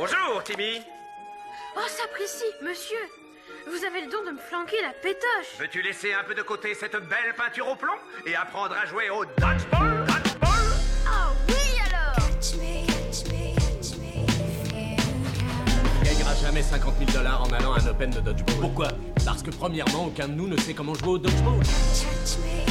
Bonjour, Timmy. Oh, sapristi, monsieur Vous avez le don de me flanquer la pétoche Veux-tu laisser un peu de côté cette belle peinture au plomb et apprendre à jouer au dodgeball Dodgeball? Oh oui alors On gagnera jamais 50 000 dollars en allant à un Open de dodgeball. Pourquoi? Parce que premièrement, aucun de nous ne sait comment jouer au dodgeball. Le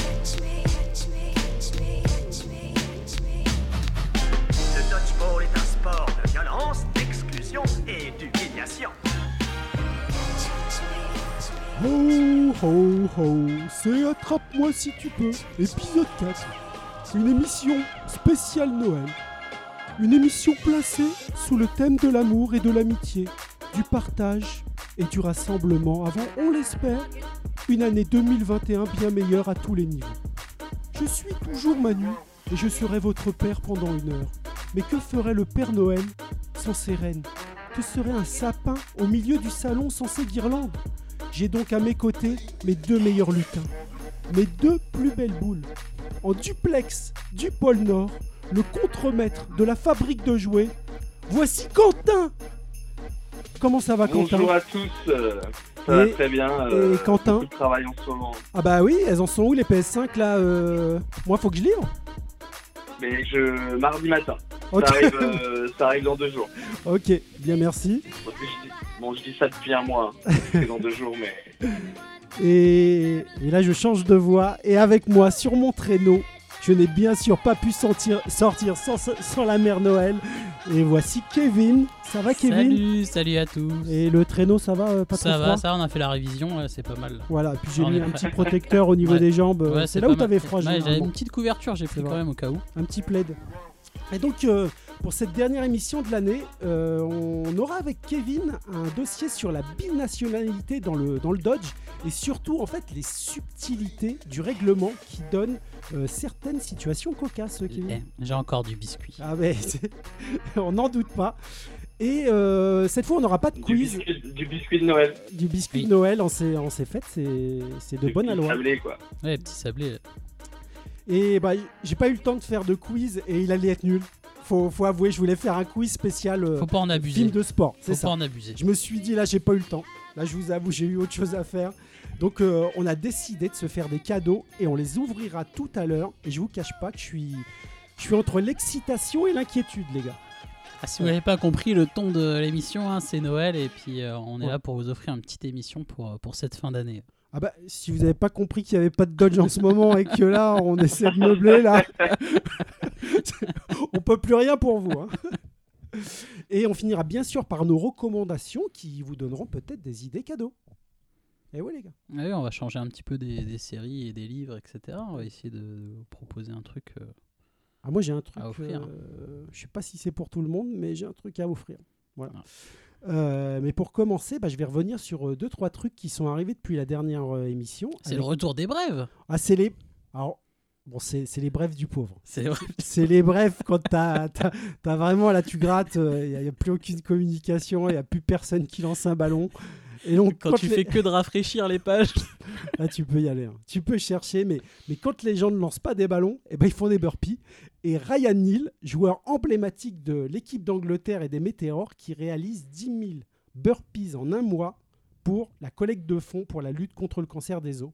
Ho ho ho, c'est Attrape-moi si tu peux, épisode 4. C'est une émission spéciale Noël. Une émission placée sous le thème de l'amour et de l'amitié, du partage et du rassemblement avant, on l'espère, une année 2021 bien meilleure à tous les niveaux. Je suis toujours Manu et je serai votre père pendant une heure. Mais que ferait le Père Noël sans ses reines? Que serait un sapin au milieu du salon sans ses guirlandes j'ai donc à mes côtés mes deux meilleurs lutins, mes deux plus belles boules. En duplex du pôle Nord, le contremaître de la fabrique de jouets, voici Quentin! Comment ça va Quentin? Bonjour à tous, ça va Et- très bien. et euh, Quentin? de travail en ce moment. Ah bah oui, elles en sont où les PS5 là euh... Moi faut que je livre Mais je mardi matin. Ça, arrive, euh, ça arrive dans deux jours. ok, bien merci. Bon, je dis, bon, je dis ça depuis un mois. hein. C'est dans deux jours, mais Et... et là je change de voix et avec moi sur mon traîneau, je n'ai bien sûr pas pu sentir- sortir sans, sans la mère Noël. Et voici Kevin. Ça va Kevin? Salut, salut à tous. Et le traîneau, ça va euh, Pas ça trop va, froid? ça va, on a fait la révision, ouais, c'est pas mal. Voilà, puis j'ai mis un petit protecteur au niveau Ouais. des jambes. euh, Ouais, c'est là où t'avais froid, Ouais, J'avais une petite couverture, j'ai pris quand même au cas où. un petit plaid. Et donc, euh, pour cette dernière émission de l'année, euh, on aura avec Kevin un dossier sur la binationalité dans le, dans le Dodge et surtout, en fait, les subtilités du règlement qui donnent euh, certaines situations cocasses, Kevin. Eh, J'ai encore du biscuit. Ah, mais on n'en doute pas. Et euh, cette fois, on n'aura pas de du quiz, biscuit, du biscuit de Noël. du biscuit Oui. de Noël en ces, en ces fêtes, c'est c'est de Du bonne petit aloi. sablé, quoi. Ouais, petit sablé. Et bah, j'ai pas eu le temps de faire de quiz et il allait être nul. Faut, faut avouer, je voulais faire un quiz spécial euh, Faut pas en abuser. film de sport. Faut ça. pas en abuser. Je me suis dit là, j'ai pas eu le temps. Là, je vous avoue, j'ai eu autre chose à faire. Donc, euh, on a décidé de se faire des cadeaux et on les ouvrira tout à l'heure. Et je vous cache pas que je suis, je suis entre l'excitation et l'inquiétude, les gars. Ah, si vous n'avez pas compris le ton de l'émission, hein, c'est Noël et puis euh, on est Ouais. là pour vous offrir une petite émission pour, euh, pour cette fin d'année. Ah bah, si vous avez pas compris qu'il y avait pas de Dodge en ce moment et que là, on essaie de meubler là, on peut plus rien pour vous. hein. Et on finira bien sûr par nos recommandations qui vous donneront peut-être des idées cadeaux. Et ouais les gars. Oui, on va changer un petit peu des, des séries et des livres, etc. On va essayer de, proposer un truc. euh, Ah moi j'ai un truc. À offrir. euh, je sais pas si c'est pour tout le monde, mais j'ai un truc à offrir. Voilà. Ah. Euh, mais pour commencer, bah, je vais revenir sur euh, deux trois trucs qui sont arrivés depuis la dernière euh, émission. C'est Avec- le retour des brèves. Ah c'est les. Alors bon c'est c'est les brefs du pauvre. C'est vrai. C'est les brefs quand t'as as, vraiment là tu grattes, il n'y a, plus aucune communication, il n'y a plus personne qui lance un ballon. Et donc Quand, tu les- fais que de rafraîchir les pages. là tu peux y aller, hein. tu peux chercher, mais, mais quand les gens ne lancent pas des ballons, eh ben, ils font des burpees. Et Ryan Neal, joueur emblématique de l'équipe d'Angleterre et des Météores, qui réalise 10 000 burpees en un mois pour la collecte de fonds pour la lutte contre le cancer des os.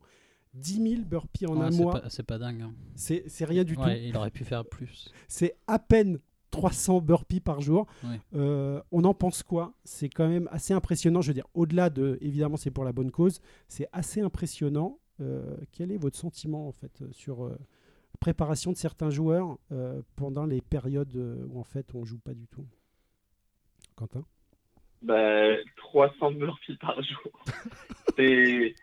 10 000 burpees en Ouais, un mois, C'est pas, dingue. hein. c'est c'est rien du tout. Il aurait pu faire plus. c'est à peine 300 burpees par jour. Ouais. Euh, on en pense quoi? C'est quand même assez impressionnant. Je veux dire, au-delà de, évidemment, c'est pour la bonne cause, c'est assez impressionnant. Euh, quel est votre sentiment en fait euh, sur euh, préparation de certains joueurs euh, pendant les périodes où en fait on joue pas du tout? Quentin? Bah, 300 burpees par jour. C'est,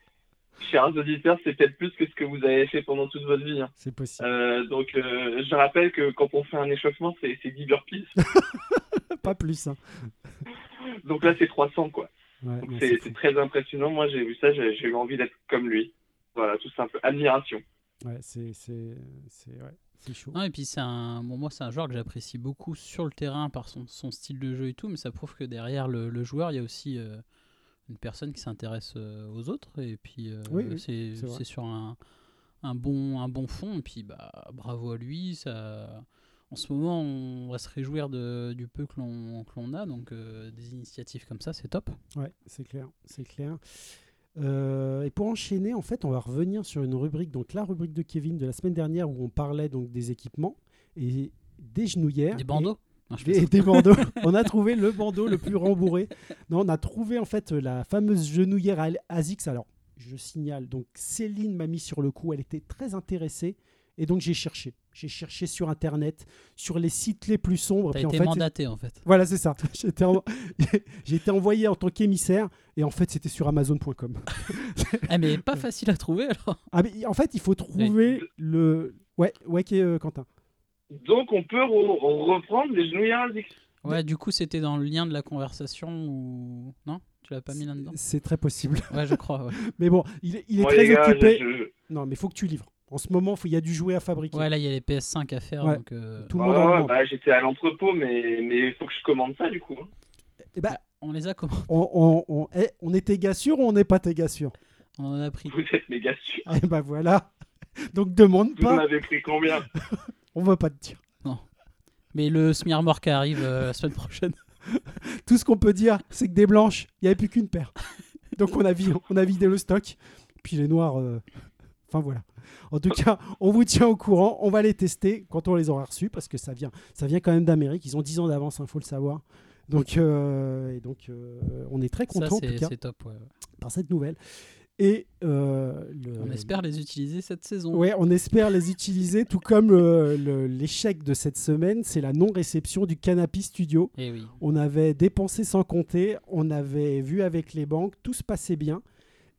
chers auditeurs, c'est peut-être plus que ce que vous avez fait pendant toute votre vie. hein. C'est possible. Euh, donc, euh, je rappelle que quand on fait un échauffement, c'est c'est 10 burpees. pas plus. hein. Donc là, c'est 300, quoi. Ouais, Donc non, c'est c'est c'est fou. très impressionnant. Moi, j'ai vu ça, j'ai j'ai eu envie d'être comme lui. Voilà, tout simple. Admiration. Ouais, c'est- c'est- c'est- ouais, c'est chaud. Non, et puis c'est un, bon, moi c'est un joueur que j'apprécie beaucoup sur le terrain par son, son style de jeu et tout, mais ça prouve que derrière le, le joueur, il y a aussi euh, une personne qui s'intéresse euh, aux autres, et puis euh, Oui, oui, c'est sur un, un bon, un bon fond, et puis bah bravo à lui, ça, en ce moment, on va se réjouir de, du peu que l'on que l'on a, donc euh, des initiatives comme ça, c'est top. Ouais, c'est clair, c'est clair. Euh, et pour enchaîner, en fait, on va revenir sur une rubrique, donc la rubrique de Kevin de la semaine dernière où on parlait donc des équipements et des genouillères. Des bandeaux Non, Des, bandeaux. on a trouvé le bandeau le plus rembourré. Non, on a trouvé en fait la fameuse genouillère ASICS. Alors, je signale, donc Céline m'a mis sur le coup. Elle était très intéressée. Et donc, j'ai cherché. J'ai cherché sur Internet, sur les sites les plus sombres. T'as en été fait, mandaté en fait. Voilà, c'est ça. J'ai été, en- j'ai été envoyé en tant qu'émissaire. Et en fait, c'était sur Amazon.com. Ah, mais pas facile à trouver alors. Ah, mais en fait, il faut trouver le. Ouais, ouais, qui est, euh, Quentin. Donc on peut re- reprendre les genouillères ASICS. Ouais, du coup, c'était dans le lien de la conversation ou. Non? Tu l'as pas mis là-dedans? C'est très possible. Ouais, je crois. Ouais, Mais bon, il, est- il est Bon, très gars, occupé. je- Non, mais faut que tu livres. En ce moment, faut- il y a du jouet à fabriquer. Ouais, là, il y a les PS5 à faire. Ouais. Donc, euh, Tout le monde en ouais, bah, j'étais à l'entrepôt, mais mais il faut que je commande ça du coup. hein. Eh ben, on les a comment on, on, on, eh, on sûr ou on n'est pas tes gars sûr? On en a pris. Vous êtes méga sûr. Eh ben voilà. Donc demande Vous en pas, avez pris combien? On va pas te dire. Mais le Smearmore qui arrive euh, la semaine prochaine. Tout ce qu'on peut dire, c'est que des blanches, il n'y avait plus qu'une paire. Donc on a, vi- on a vidé le stock. Puis les noirs, euh, enfin voilà. En tout cas, on vous tient au courant. On va les tester quand on les aura reçus parce que ça vient, ça vient quand même d'Amérique. Ils ont 10 ans d'avance, il faut le savoir. Donc, euh, et donc euh, on est très Ça, content en tout c'est cas c'est top. ouais. par cette nouvelle. Et euh, le- On espère les utiliser cette saison. Ouais, on espère les utiliser, tout comme euh, l'échec de cette semaine, c'est la non-réception du Canopy Studio. Et oui. On avait dépensé sans compter, on avait vu avec les banques, tout se passait bien,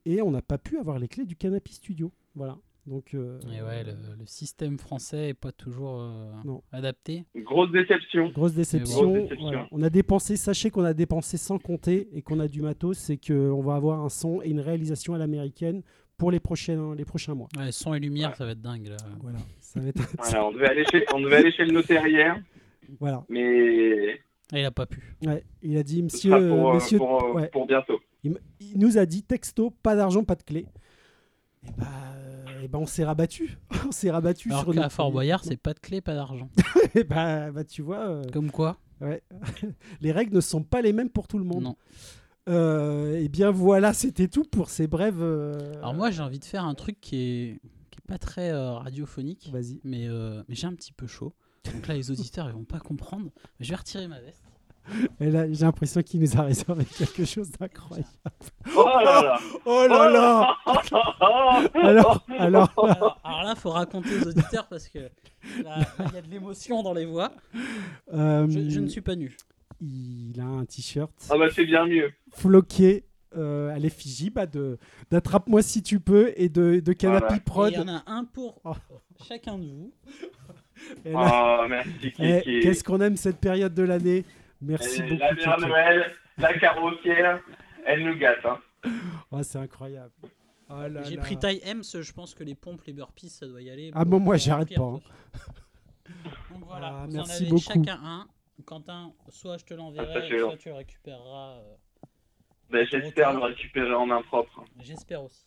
et on n'a pas pu avoir les clés du Canopy Studio. Voilà. Donc, euh, Et ouais, le, le système français est pas toujours euh, Non. adapté. Grosse déception. grosse déception. Grosse déception. Voilà. On a dépensé, sachez qu'on a dépensé sans compter et qu'on a du matos, c'est qu'on va avoir un son et une réalisation à l'américaine pour les prochains, les prochains mois. Ouais, son et lumière, Ouais. ça va être dingue. Là. Voilà. Ça va être... Voilà, on devait aller chez, on devait aller chez le notaire hier, voilà. mais Ah, il a pas pu. Ouais. Il a dit, ce monsieur, sera pour, euh, monsieur, pour, ouais. pour bientôt. Il, nous a dit texto, pas d'argent, pas de clé. Et bah, euh, et bah, on s'est rabattu. on s'est rabattu Alors sur qu'à notre- Fort Boyard, c'est pas de clé, pas d'argent. Et bah, bah, tu vois, euh, Comme quoi ouais. les règles ne sont pas les mêmes pour tout le monde. Non. Euh, et bien voilà, c'était tout pour ces brèves. euh, Alors moi, j'ai envie de faire un truc qui est, qui est pas très radiophonique, Vas-y. mais, mais j'ai un petit peu chaud. Donc là, les auditeurs, ils vont pas comprendre. Mais je vais retirer ma veste. Et là, j'ai l'impression qu'il nous a réservé quelque chose d'incroyable. Oh là là Oh là là Alors, alors, Alors, alors là, faut raconter aux auditeurs parce que là, il y a de l'émotion dans les voix. euh, Je, je ne suis pas nu. il a un t-shirt Ah bah c'est bien mieux. floqué euh, à l'effigie bah, de d'attrape-moi si tu peux et de, de Voilà. Et Prod. Il y en a un pour Oh. chacun de vous. Là, Oh merci eh. Qu'est-ce qu'on aime cette période de l'année? Merci Et beaucoup. La mère. Noël, la carrossière, elle nous gâte. Hein. Oh, c'est incroyable. Oh là J'ai là. pris taille M, je pense que les pompes, les burpees, ça doit y aller. Ah, bon, moi, j'arrête pas, ça. Donc voilà, Ah, vous merci en avez beaucoup. chacun un. Quentin, soit je te Ah, l'enverrai, fait soit tu le récupéreras. euh, Ben, J'espère le récupérer en main propre. J'espère aussi.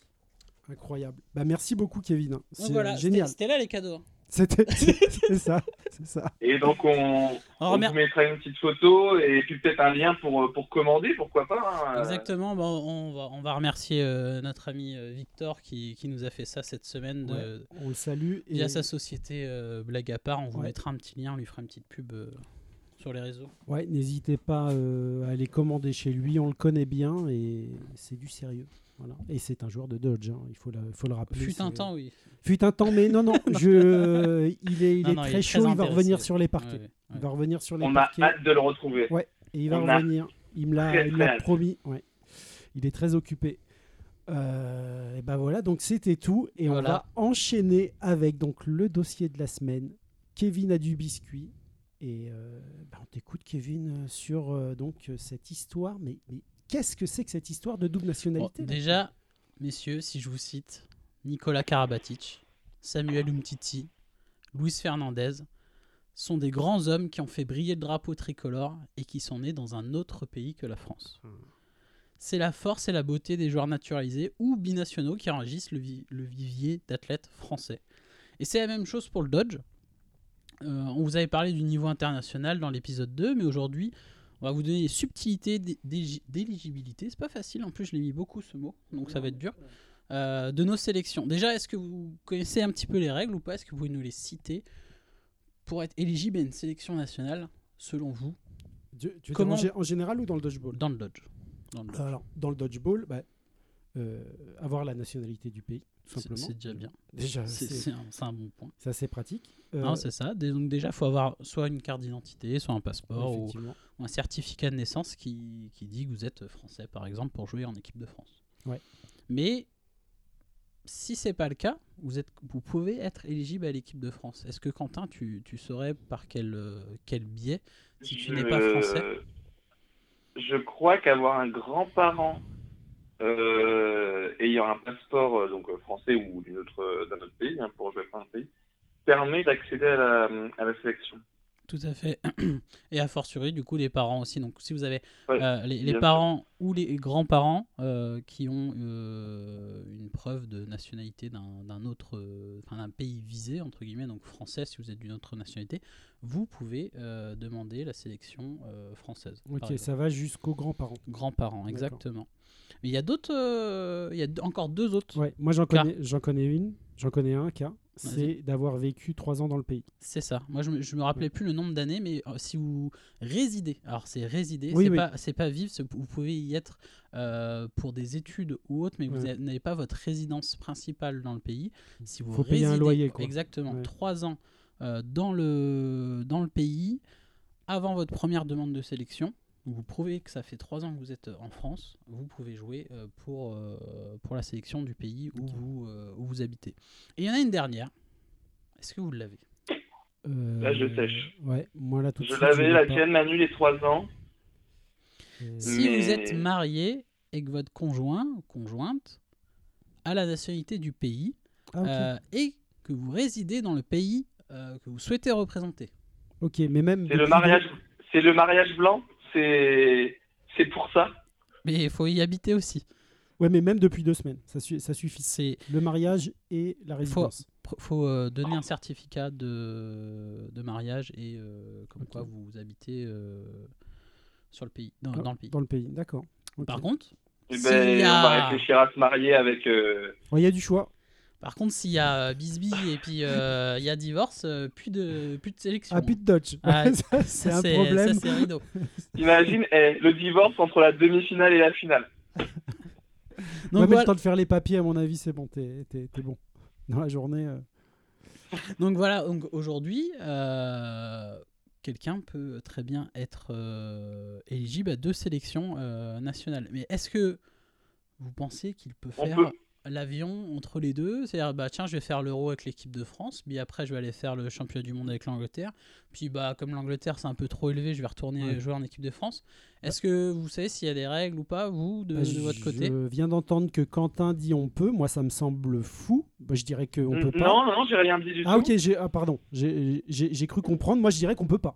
Incroyable. Bah, merci beaucoup, Kevin. Donc C'est voilà, génial. c'était c'était là les cadeaux. C'était c'est ça. C'est ça. Et donc on, On vous mettra une petite photo et puis peut-être un lien pour, euh, pour commander, pourquoi pas. hein. Exactement, bon, on, va, on va remercier euh, notre ami euh, Victor qui, qui nous a fait ça cette semaine de, Ouais. On le salue. Et... via sa société euh, Blague à part. On vous Ouais. mettra un petit lien, on lui fera une petite pub euh, sur les réseaux. Ouais, n'hésitez pas euh, à aller commander chez lui. On le connaît bien et c'est du sérieux. Voilà. Et c'est un joueur de Dodge. hein, Il faut le, faut le rappeler. Fut un temps, oui. Fut un temps, mais non, non. je... Il est, il Non, est non, il très est chaud. très il va revenir sur les parquets. Ouais, ouais, Il va revenir sur les On a parquets. hâte de le retrouver. Ouais. Et il va On a revenir. Il me l'a très, il me l'a promis. Ouais. Il est très occupé. Euh, et ben voilà, donc c'était tout. Et on va enchaîner avec donc le dossier de la semaine. Kevin a du biscuit. Et euh, ben, on t'écoute, Kevin, sur euh, donc cette histoire. Mais, mais qu'est-ce que c'est que cette histoire de double nationalité déjà, messieurs, si je vous cite Nicolas Karabatic, Samuel Umtiti, Luis Fernandez, sont des grands hommes qui ont fait briller le drapeau tricolore et qui sont nés dans un autre pays que la France. C'est la force et la beauté des joueurs naturalisés ou binationaux qui enregistrent le, vi- le vivier d'athlètes français. Et c'est la même chose pour le Dodge. Euh, on vous avait parlé du niveau international dans l'épisode 2, mais aujourd'hui, on va vous donner les subtilités d'éligibilité. C'est pas facile, en plus, je l'ai mis beaucoup ce mot, donc ça va être dur. Euh, de nos sélections. Déjà, est-ce que vous connaissez un petit peu les règles ou pas? Est-ce que vous pouvez nous les citer pour être éligible à une sélection nationale, selon vous, Tu, tu Comment- en, gé- en général ou dans le dodgeball? Dans le Dodge Dans le Dodge. Alors, dans le dodgeball, bah, euh, avoir la nationalité du pays, C'est simplement. c'est déjà bien. Déjà, C'est un, bon point. c'est assez pratique. Euh, Non, c'est ça. Donc déjà, il faut avoir soit une carte d'identité, soit un passeport ou, ou un certificat de naissance qui, qui dit que vous êtes français, par exemple, pour jouer en équipe de France. Ouais. Mais si c'est pas le cas, vous, êtes, vous pouvez être éligible à l'équipe de France. Est-ce que Quentin, tu, tu saurais par quel, euh, quel biais, si tu n'es pas français? Je crois qu'avoir un grand-parent euh, ayant un passeport euh, donc euh, français ou autre euh, d'un autre pays hein, pour jouer pour un pays permet d'accéder à la, à la sélection. Tout à fait. Et a fortiori, du coup, les parents aussi. Donc, si vous avez Ouais, euh, les, parents ou les grands-parents euh, qui ont euh, une preuve de nationalité d'un d'un autre, euh, enfin d'un pays visé, entre guillemets, donc français, si vous êtes d'une autre nationalité, vous pouvez euh, demander la sélection euh, française. Ok, ça va jusqu'aux grands-parents. Grands-parents, exactement. Mais il y a d'autres, euh, il y a encore deux autres. Ouais, moi j'en connais, j'en connais une, j'en connais un cas, c'est d'avoir vécu trois ans dans le pays. C'est ça. Moi, je me, je me rappelais plus le nombre d'années, mais euh, si vous résidez, alors c'est résider, Oui, c'est oui. pas, pas vivre. Vous pouvez y être euh, pour des études ou autre, mais vous Ouais. n'avez pas votre résidence principale dans le pays. Si vous Faut payer un résidez- loyer, quoi. Exactement. Trois ans euh, dans le dans le pays avant votre première demande de sélection. Vous prouvez que ça fait trois ans que vous êtes en France. Vous pouvez jouer euh, pour euh, pour la sélection du pays où vous euh, où vous habitez. Et il y en a une dernière. Est-ce que vous l'avez? Euh, Là, je sèche. Ouais, moi là tout Je l'avais, la tienne, Manu, les trois ans. Euh, Si Mais- vous êtes marié et que votre conjoint ou conjointe a la nationalité du pays ah, euh, et que vous résidez dans le pays euh, que vous souhaitez représenter. ok, mais même. C'est le mariage, c'est le mariage blanc? C'est, c'est pour ça. Mais il faut y habiter aussi. Ouais, mais même depuis deux semaines, ça, su- ça suffit. C'est Le mariage et la résidence. pr- faut euh, donner un certificat de, de mariage et euh, comme quoi vous habitez euh, sur le pays, dans, Ah, dans le pays. Dans le pays, d'accord. Par contre, Eh ben, On va réfléchir à se marier avec. euh, Ouais, Il y a du choix. Par contre, s'il y a euh, bisbille et puis euh, il y a divorce, euh, plus de plus de sélection. Ah, plus de Dodge. Ah, Ça, c'est un problème. Ça, c'est rideau. Imagine eh, le divorce entre la demi-finale et la finale. Donc ouais, mais voilà. le temps de faire les papiers, à mon avis, c'est bon. T'es bon. Dans la journée. euh, Donc voilà, donc aujourd'hui, euh, quelqu'un peut très bien être euh, éligible à deux sélections euh, nationales. Mais est-ce que vous pensez qu'il peut On faire peut. L'avion entre les deux C'est-à-dire, bah tiens, je vais faire l'Euro avec l'équipe de France, puis après je vais aller faire le championnat du monde avec l'Angleterre. Puis bah comme l'Angleterre c'est un peu trop élevé, je vais retourner Ouais. jouer en équipe de France. Est-ce que vous savez s'il y a des règles ou pas, vous, de, bah, de votre côté? Je viens d'entendre que Quentin dit on peut. Moi, ça me semble fou. Bah, je dirais qu'on peut pas. Non, non, non, j'ai rien dit du Ah, tout. ok, j'ai- ah, pardon. J'ai j'ai- j'ai cru comprendre. Moi, je dirais qu'on peut pas.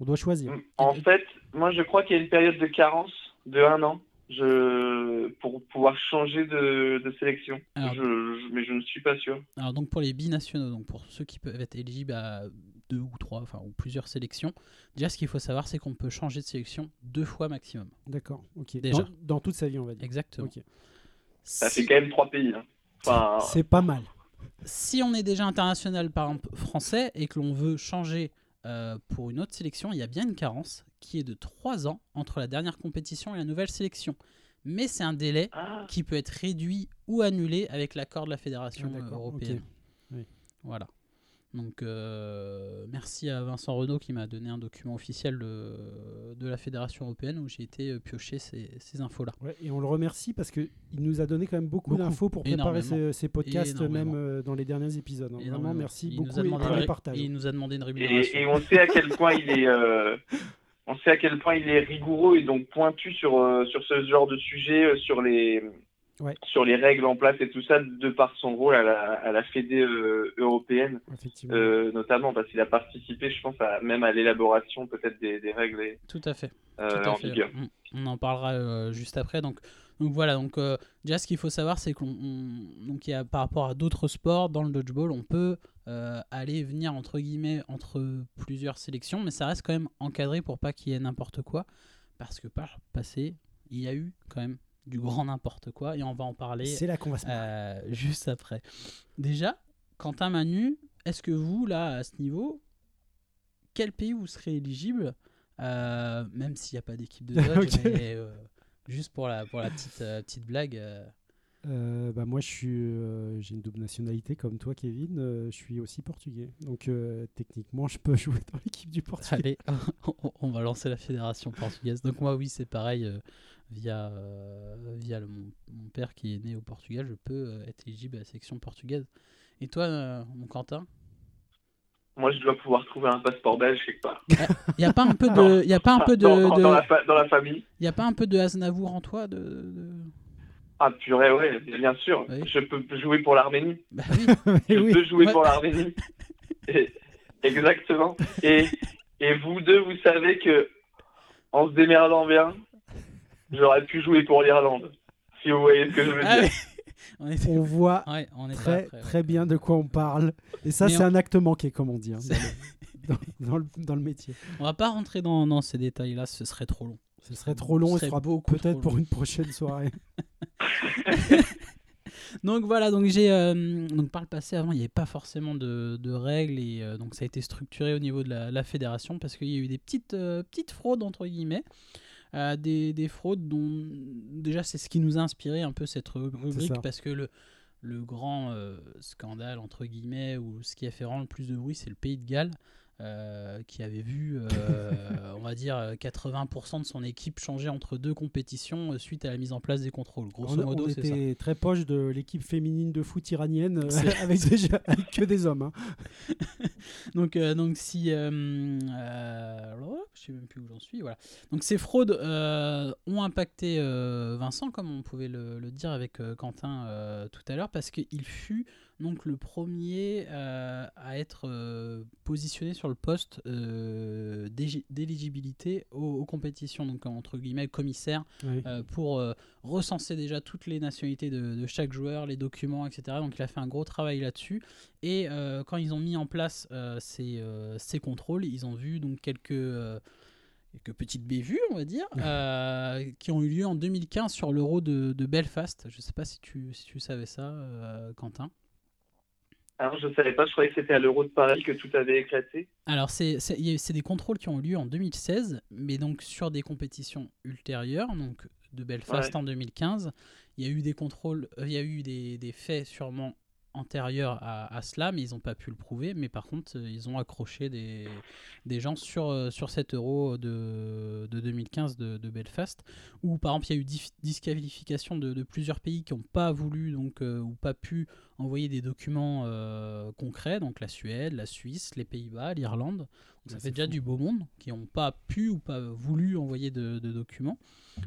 On doit choisir. En fait, moi, je crois qu'il y a une période de carence de un an je... pour pouvoir changer de, de sélection. Alors- Je- je- Mais je ne suis pas sûr. Alors donc pour les binationaux, donc pour ceux qui peuvent être éligibles à deux ou trois, enfin ou plusieurs sélections, déjà ce qu'il faut savoir c'est qu'on peut changer de sélection deux fois maximum. D'accord. Ok. Déjà. Dans, dans toute sa vie, on va dire. Exactement. Ok. Ça Si, fait quand même trois pays. hein. Enfin, C'est pas mal. si on est déjà international par exemple français et que l'on veut changer euh, pour une autre sélection, il y a bien une carence qui est de trois ans entre la dernière compétition et la nouvelle sélection. Mais c'est un délai ah, qui peut être réduit ou annulé avec l'accord de la Fédération Ah, euh, européenne. Oui. Voilà. Donc euh, merci à Vincent Renault qui m'a donné un document officiel de, de la Fédération européenne où j'ai été euh, piocher ces, ces infos-là. Ouais, et on le remercie parce qu'il nous a donné quand même beaucoup, Beaucoup. d'infos pour préparer ces, ces podcasts, Énormément. même euh, dans les derniers épisodes. hein. Vraiment, merci Il beaucoup et pour les partages. il nous a demandé une rémunération. et, et on sait à quel point il est, euh, on sait à quel point il est rigoureux et donc pointu sur sur ce genre de sujet, sur les Ouais. sur les règles en place et tout ça, de par son rôle à la, à la Fédé euh, européenne, euh, notamment parce qu'il a participé, je pense, à, même à l'élaboration peut-être des, des règles et, Tout à fait. euh, Tout à en fait. vigueur. On, en parlera euh, juste après. Donc, donc voilà. Donc euh, déjà, ce qu'il faut savoir, c'est qu'on on- donc il y a par rapport à d'autres sports dans le dodgeball, on peut euh, aller et venir entre guillemets entre plusieurs sélections, mais ça reste quand même encadré pour pas qu'il y ait n'importe quoi, parce que par le passé, il y a eu quand même du grand n'importe quoi, et on va en parler C'est là qu'on va se euh, juste après. Déjà, Quentin Manu, est-ce que vous, là, à ce niveau, quel pays vous serez éligible euh, Même s'il n'y a pas d'équipe de dodge, mais euh, juste pour la, pour la petite, petite blague. euh, bah moi, je suis, euh, j'ai une double nationalité comme toi, Kevin. euh, je suis aussi portugais. Donc, techniquement, je peux jouer dans l'équipe du Portugal. allez, on va lancer la fédération portugaise. Donc moi, oui, c'est pareil. Via euh, via le- mon, mon père qui est né au Portugal, je peux euh, être éligible à la section portugaise. Et toi, euh, mon Quentin? Moi, je dois pouvoir trouver un passeport belge quelque part. Il n'y a pas un peu de, y a pas un peu de, dans, dans- de- dans la, fa- dans la famille. Y a pas un peu de Aznavour en toi de, de- Ah, purée, ouais, bien sûr. Oui. Je peux jouer pour l'Arménie. Bah oui. Je oui. peux jouer Ouais. pour l'Arménie. Et- Exactement. Et, et vous deux, vous savez que en se démerdant bien, j'aurais pu jouer pour l'Irlande. Si vous voyez ce que je veux Ah dire. on voit ouais, on était très, après, ouais. très bien de quoi on parle. Et ça, c'est on- un acte manqué, comme on dit, hein, dans, le, dans, le, dans le métier. On va pas rentrer dans, dans ces détails-là, ce serait trop long. Ce serait trop long Ce et ce sera beaucoup peut-être trop pour long. une prochaine soirée. Donc voilà, donc j'ai euh, donc par le passé avant il n'y avait pas forcément de, de règles et euh, donc ça a été structuré au niveau de la, la fédération parce qu'il y a eu des petites euh, petites fraudes entre guillemets, Euh, des, des fraudes dont déjà c'est ce qui nous a inspiré un peu cette ru- rubrique parce que le le grand euh, scandale entre guillemets ou ce qui a fait vraiment le plus de bruit c'est le pays de Galles. Euh, qui avait vu, euh, on va dire, euh, 80% de son équipe changer entre deux compétitions euh, suite à la mise en place des contrôles. Grosso on, modo, c'est ça. était très proche de l'équipe féminine de foot iranienne avec, déjà, avec que des hommes. hein. Donc, euh, donc si. alors, je sais même plus où j'en suis. Voilà. Donc ces fraudes ont impacté Vincent, comme on pouvait le, le dire avec Quentin tout à l'heure, parce qu'il fut donc le premier euh, à être euh, positionné sur le poste euh, d'éligibilité aux, aux compétitions, donc entre guillemets commissaire pour recenser déjà toutes les nationalités de, de chaque joueur, les documents, etc. Donc il a fait un gros travail là-dessus. Et quand ils ont mis en place ces, ces contrôles, ils ont vu donc quelques, quelques petites bévues, on va dire, euh, qui ont eu lieu en 2015 sur l'Euro de, de Belfast. Je ne sais pas si tu, si tu savais ça, euh, Quentin. Alors, je savais pas, je croyais que c'était à l'Euro de Paris que tout avait éclaté. Alors, c'est des contrôles qui ont eu lieu en 2016, mais donc sur des compétitions ultérieures, donc de Belfast Ouais. en 2015. Il y a eu des contrôles, euh, il y a eu des, des faits sûrement antérieurs à, à cela, mais ils n'ont pas pu le prouver. Mais par contre, euh, ils ont accroché des, des gens sur, euh, sur cet euro de, de 2015 de, de Belfast, où par exemple il y a eu disqualification de, de plusieurs pays qui n'ont pas voulu donc, euh, ou pas pu envoyer des documents euh, concrets, donc la Suède, la Suisse, les Pays-Bas, l'Irlande. Ça fait déjà fou. du beau monde qui n'ont pas pu ou pas voulu envoyer de, documents.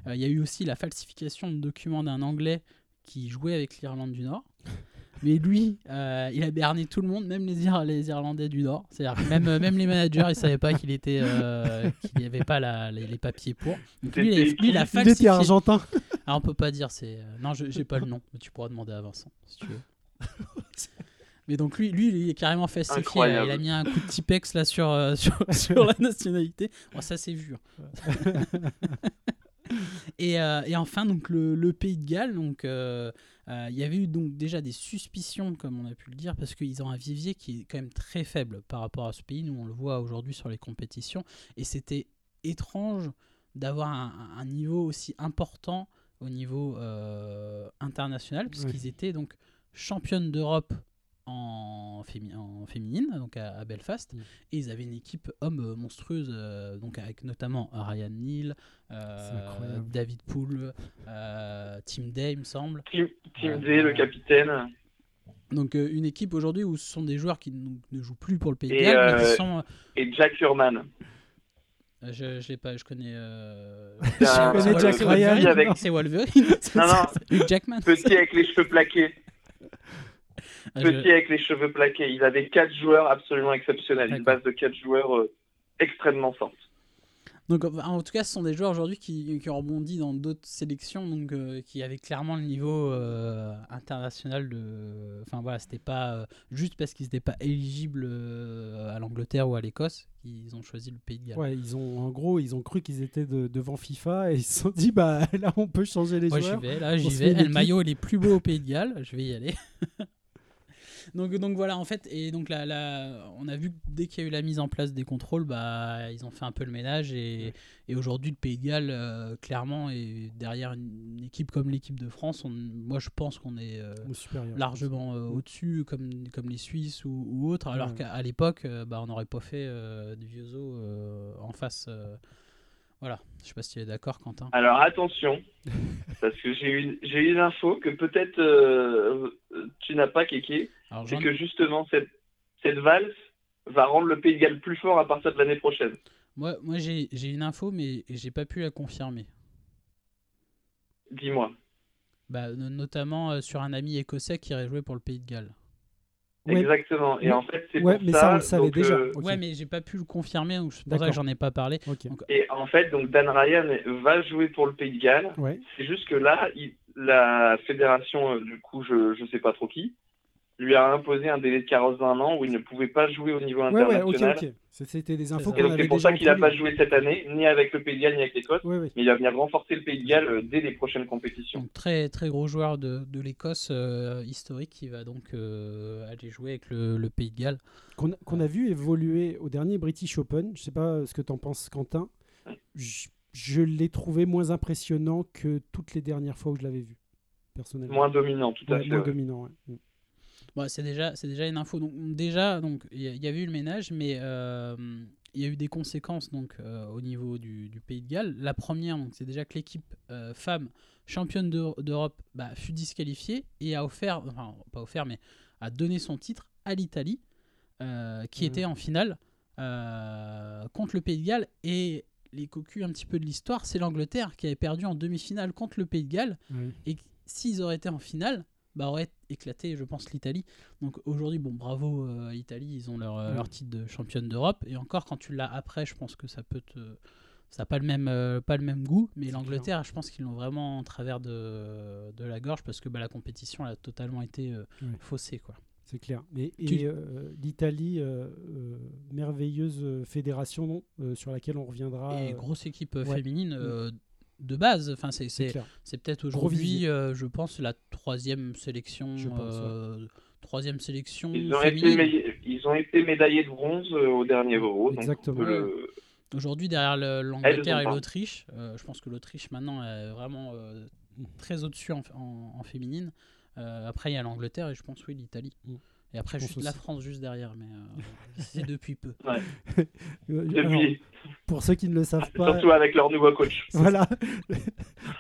Euh, Il y a eu aussi la falsification de documents d'un Anglais qui jouait avec l'Irlande du Nord. Mais lui, euh, il a berné tout le monde, même les, Ir- les Irlandais du Nord. C'est-à-dire que même, euh, même les managers, ils ne savaient pas qu'il était, euh, qu'il n'y avait pas la- les, les papiers pour. Donc lui, il a- lui, il a Il était falsifié. argentin. Ah, on peut pas dire, c'est. euh, Non, je j'ai pas le nom, mais tu pourras demander à Vincent si tu veux. mais donc lui, lui, il est carrément falsifié. Il a mis un coup de Tipex là sur, euh, sur, sur la nationalité. Bon, ça c'est vu. Et, euh, et enfin, donc le, le pays de Galles, donc euh, euh, il y avait eu donc déjà des suspicions, comme on a pu le dire, parce qu'ils ont un vivier qui est quand même très faible par rapport à ce pays. Nous, on le voit aujourd'hui sur les compétitions, et c'était étrange d'avoir un, un niveau aussi important au niveau international, puisqu'ils étaient donc championnes d'Europe en, fémi- en féminine, donc à, à Belfast, Mm. et ils avaient une équipe homme euh, monstrueuse, euh, donc avec notamment Ryan Neal, euh. David Poole, euh, Tim Day, il me semble. Tim. Day, le capitaine. Donc euh, une équipe aujourd'hui où ce sont des joueurs qui ne jouent plus pour le Pays de Et, Galles, mais qui euh, sont... Et Jack Urman. euh, je, je l'ai pas, je connais... euh, un- connais Jack Ryan. avec- C'est Wolverine. Non, non. Jackman. Petit avec les cheveux plaqués. Petit avec les cheveux plaqués. Il avait quatre joueurs absolument exceptionnels. Une base de quatre joueurs euh, extrêmement forte. Donc en tout cas, ce sont des joueurs aujourd'hui qui, qui ont rebondi dans d'autres sélections, donc euh, qui avaient clairement le niveau euh, international de. Enfin voilà, c'était pas euh, juste parce qu'ils n'étaient pas éligibles euh, à l'Angleterre ou à l'Écosse qu'ils ont choisi le Pays de Galles. Ouais, ils ont, en gros, ils ont cru qu'ils étaient de- devant FIFA et ils se sont dit, bah là, on peut changer les Moi j'y joueurs. vais, là j'y vais. le maillot il est plus beau au Pays de Galles, je vais y aller. donc, donc voilà en fait, et donc là, là, on a vu que dès qu'il y a eu la mise en place des contrôles, bah ils ont fait un peu le ménage et, et aujourd'hui le Pays de Galles euh, clairement est derrière une équipe comme l'équipe de France. On- moi je pense qu'on est euh, Au largement euh, au-dessus comme, comme les Suisses ou, ou autres, alors Ouais. qu'à l'époque bah, on n'aurait pas fait du vieux zoo euh, en face. Voilà, je sais pas si tu es d'accord Quentin. Alors attention, parce que j'ai eu, j'ai une info que peut-être euh, tu n'as pas, Kéké. C'est que justement, cette, cette valse va rendre le Pays de Galles plus fort à partir de l'année prochaine. Moi, moi j'ai une info, mais j'ai pas pu la confirmer. Dis-moi. Bah, no- notamment euh, sur un ami écossais qui aurait joué pour le Pays de Galles. Ouais. Exactement. Et Ouais. en fait, c'est Ouais, pour mais ça. ça, on le savait donc, déjà. euh. Ouais, mais j'ai pas pu le confirmer, donc c'est pour ça D'accord. que j'en ai pas parlé. Ok. Et en fait, donc Dan Ryan va jouer pour le Pays de Galles. Ouais. C'est juste que là, il- la fédération, euh, du coup, je ne sais pas trop qui, lui a imposé un délai de carence d'un an où il ne pouvait pas jouer au niveau Ouais, ouais, ok, international. ok. C'est- C'était des infos qu'on c'est pour déjà ça qu'il n'a pas joué cette année, ni avec le Pays de Galles, ni avec l'Écosse. Ouais, ouais. Mais il va venir renforcer le Pays de Galles euh, dès les prochaines compétitions. Donc très très gros joueur de, de l'Écosse euh, historique qui va donc euh, aller jouer avec le, le Pays de Galles. Qu'on a vu évoluer au dernier British Open. Je sais pas ce que t'en penses, Quentin. Je, je l'ai trouvé moins impressionnant que toutes les dernières fois où je l'avais vu, personnellement. Moins dominant, tout à Ouais, fait. moins ouais. dominant. ouais. Bon, c'est déjà, c'est déjà une info. Donc, déjà, donc il y, a- y avait eu le ménage, mais euh, il y a eu des conséquences donc euh, au niveau du, du Pays de Galles. La première, donc c'est déjà que l'équipe euh, femme championne d'Eu- d'Europe bah, fut disqualifiée et a offert, enfin pas offert, mais a donné son titre à l'Italie, qui Mhm. était en finale contre le Pays de Galles et les cocus un petit peu de l'histoire, c'est l'Angleterre qui avait perdu en demi-finale contre le Pays de Galles Ouais. et s'ils auraient été en finale, bah aurait éclaté, je pense, l'Italie. Donc aujourd'hui, bon, bravo euh, à l'Italie, ils ont leur, euh, leur titre de championne d'Europe. Et encore, quand tu l'as après, je pense que ça peut te. Ça n'a pas, le même, euh, pas le même goût, mais l'Angleterre, je pense qu'ils l'ont vraiment en travers de, de la gorge parce que bah, la compétition elle a totalement été euh, faussée. Quoi. C'est clair. Mais, et l'Italie, merveilleuse fédération sur laquelle on reviendra. et grosse équipe ouais. féminine euh, de base. Enfin, c'est, peut-être aujourd'hui, euh, je pense, la troisième sélection. Je pense, ouais. euh, Troisième sélection Ils ont, été médaillés, ils ont été médaillés de bronze euh, au dernier Euro. Exactement. le- Aujourd'hui, derrière le- l'Angleterre et l'Autriche, euh, je pense que l'Autriche maintenant est vraiment euh, très au-dessus en, en- en féminine. Euh, après, il y a l'Angleterre et je pense, oui, l'Italie. Mm. Et après, juste la. France juste derrière, mais euh, c'est depuis peu. Euh, alors, pour ceux qui ne le savent pas, surtout avec leur nouveau coach. voilà.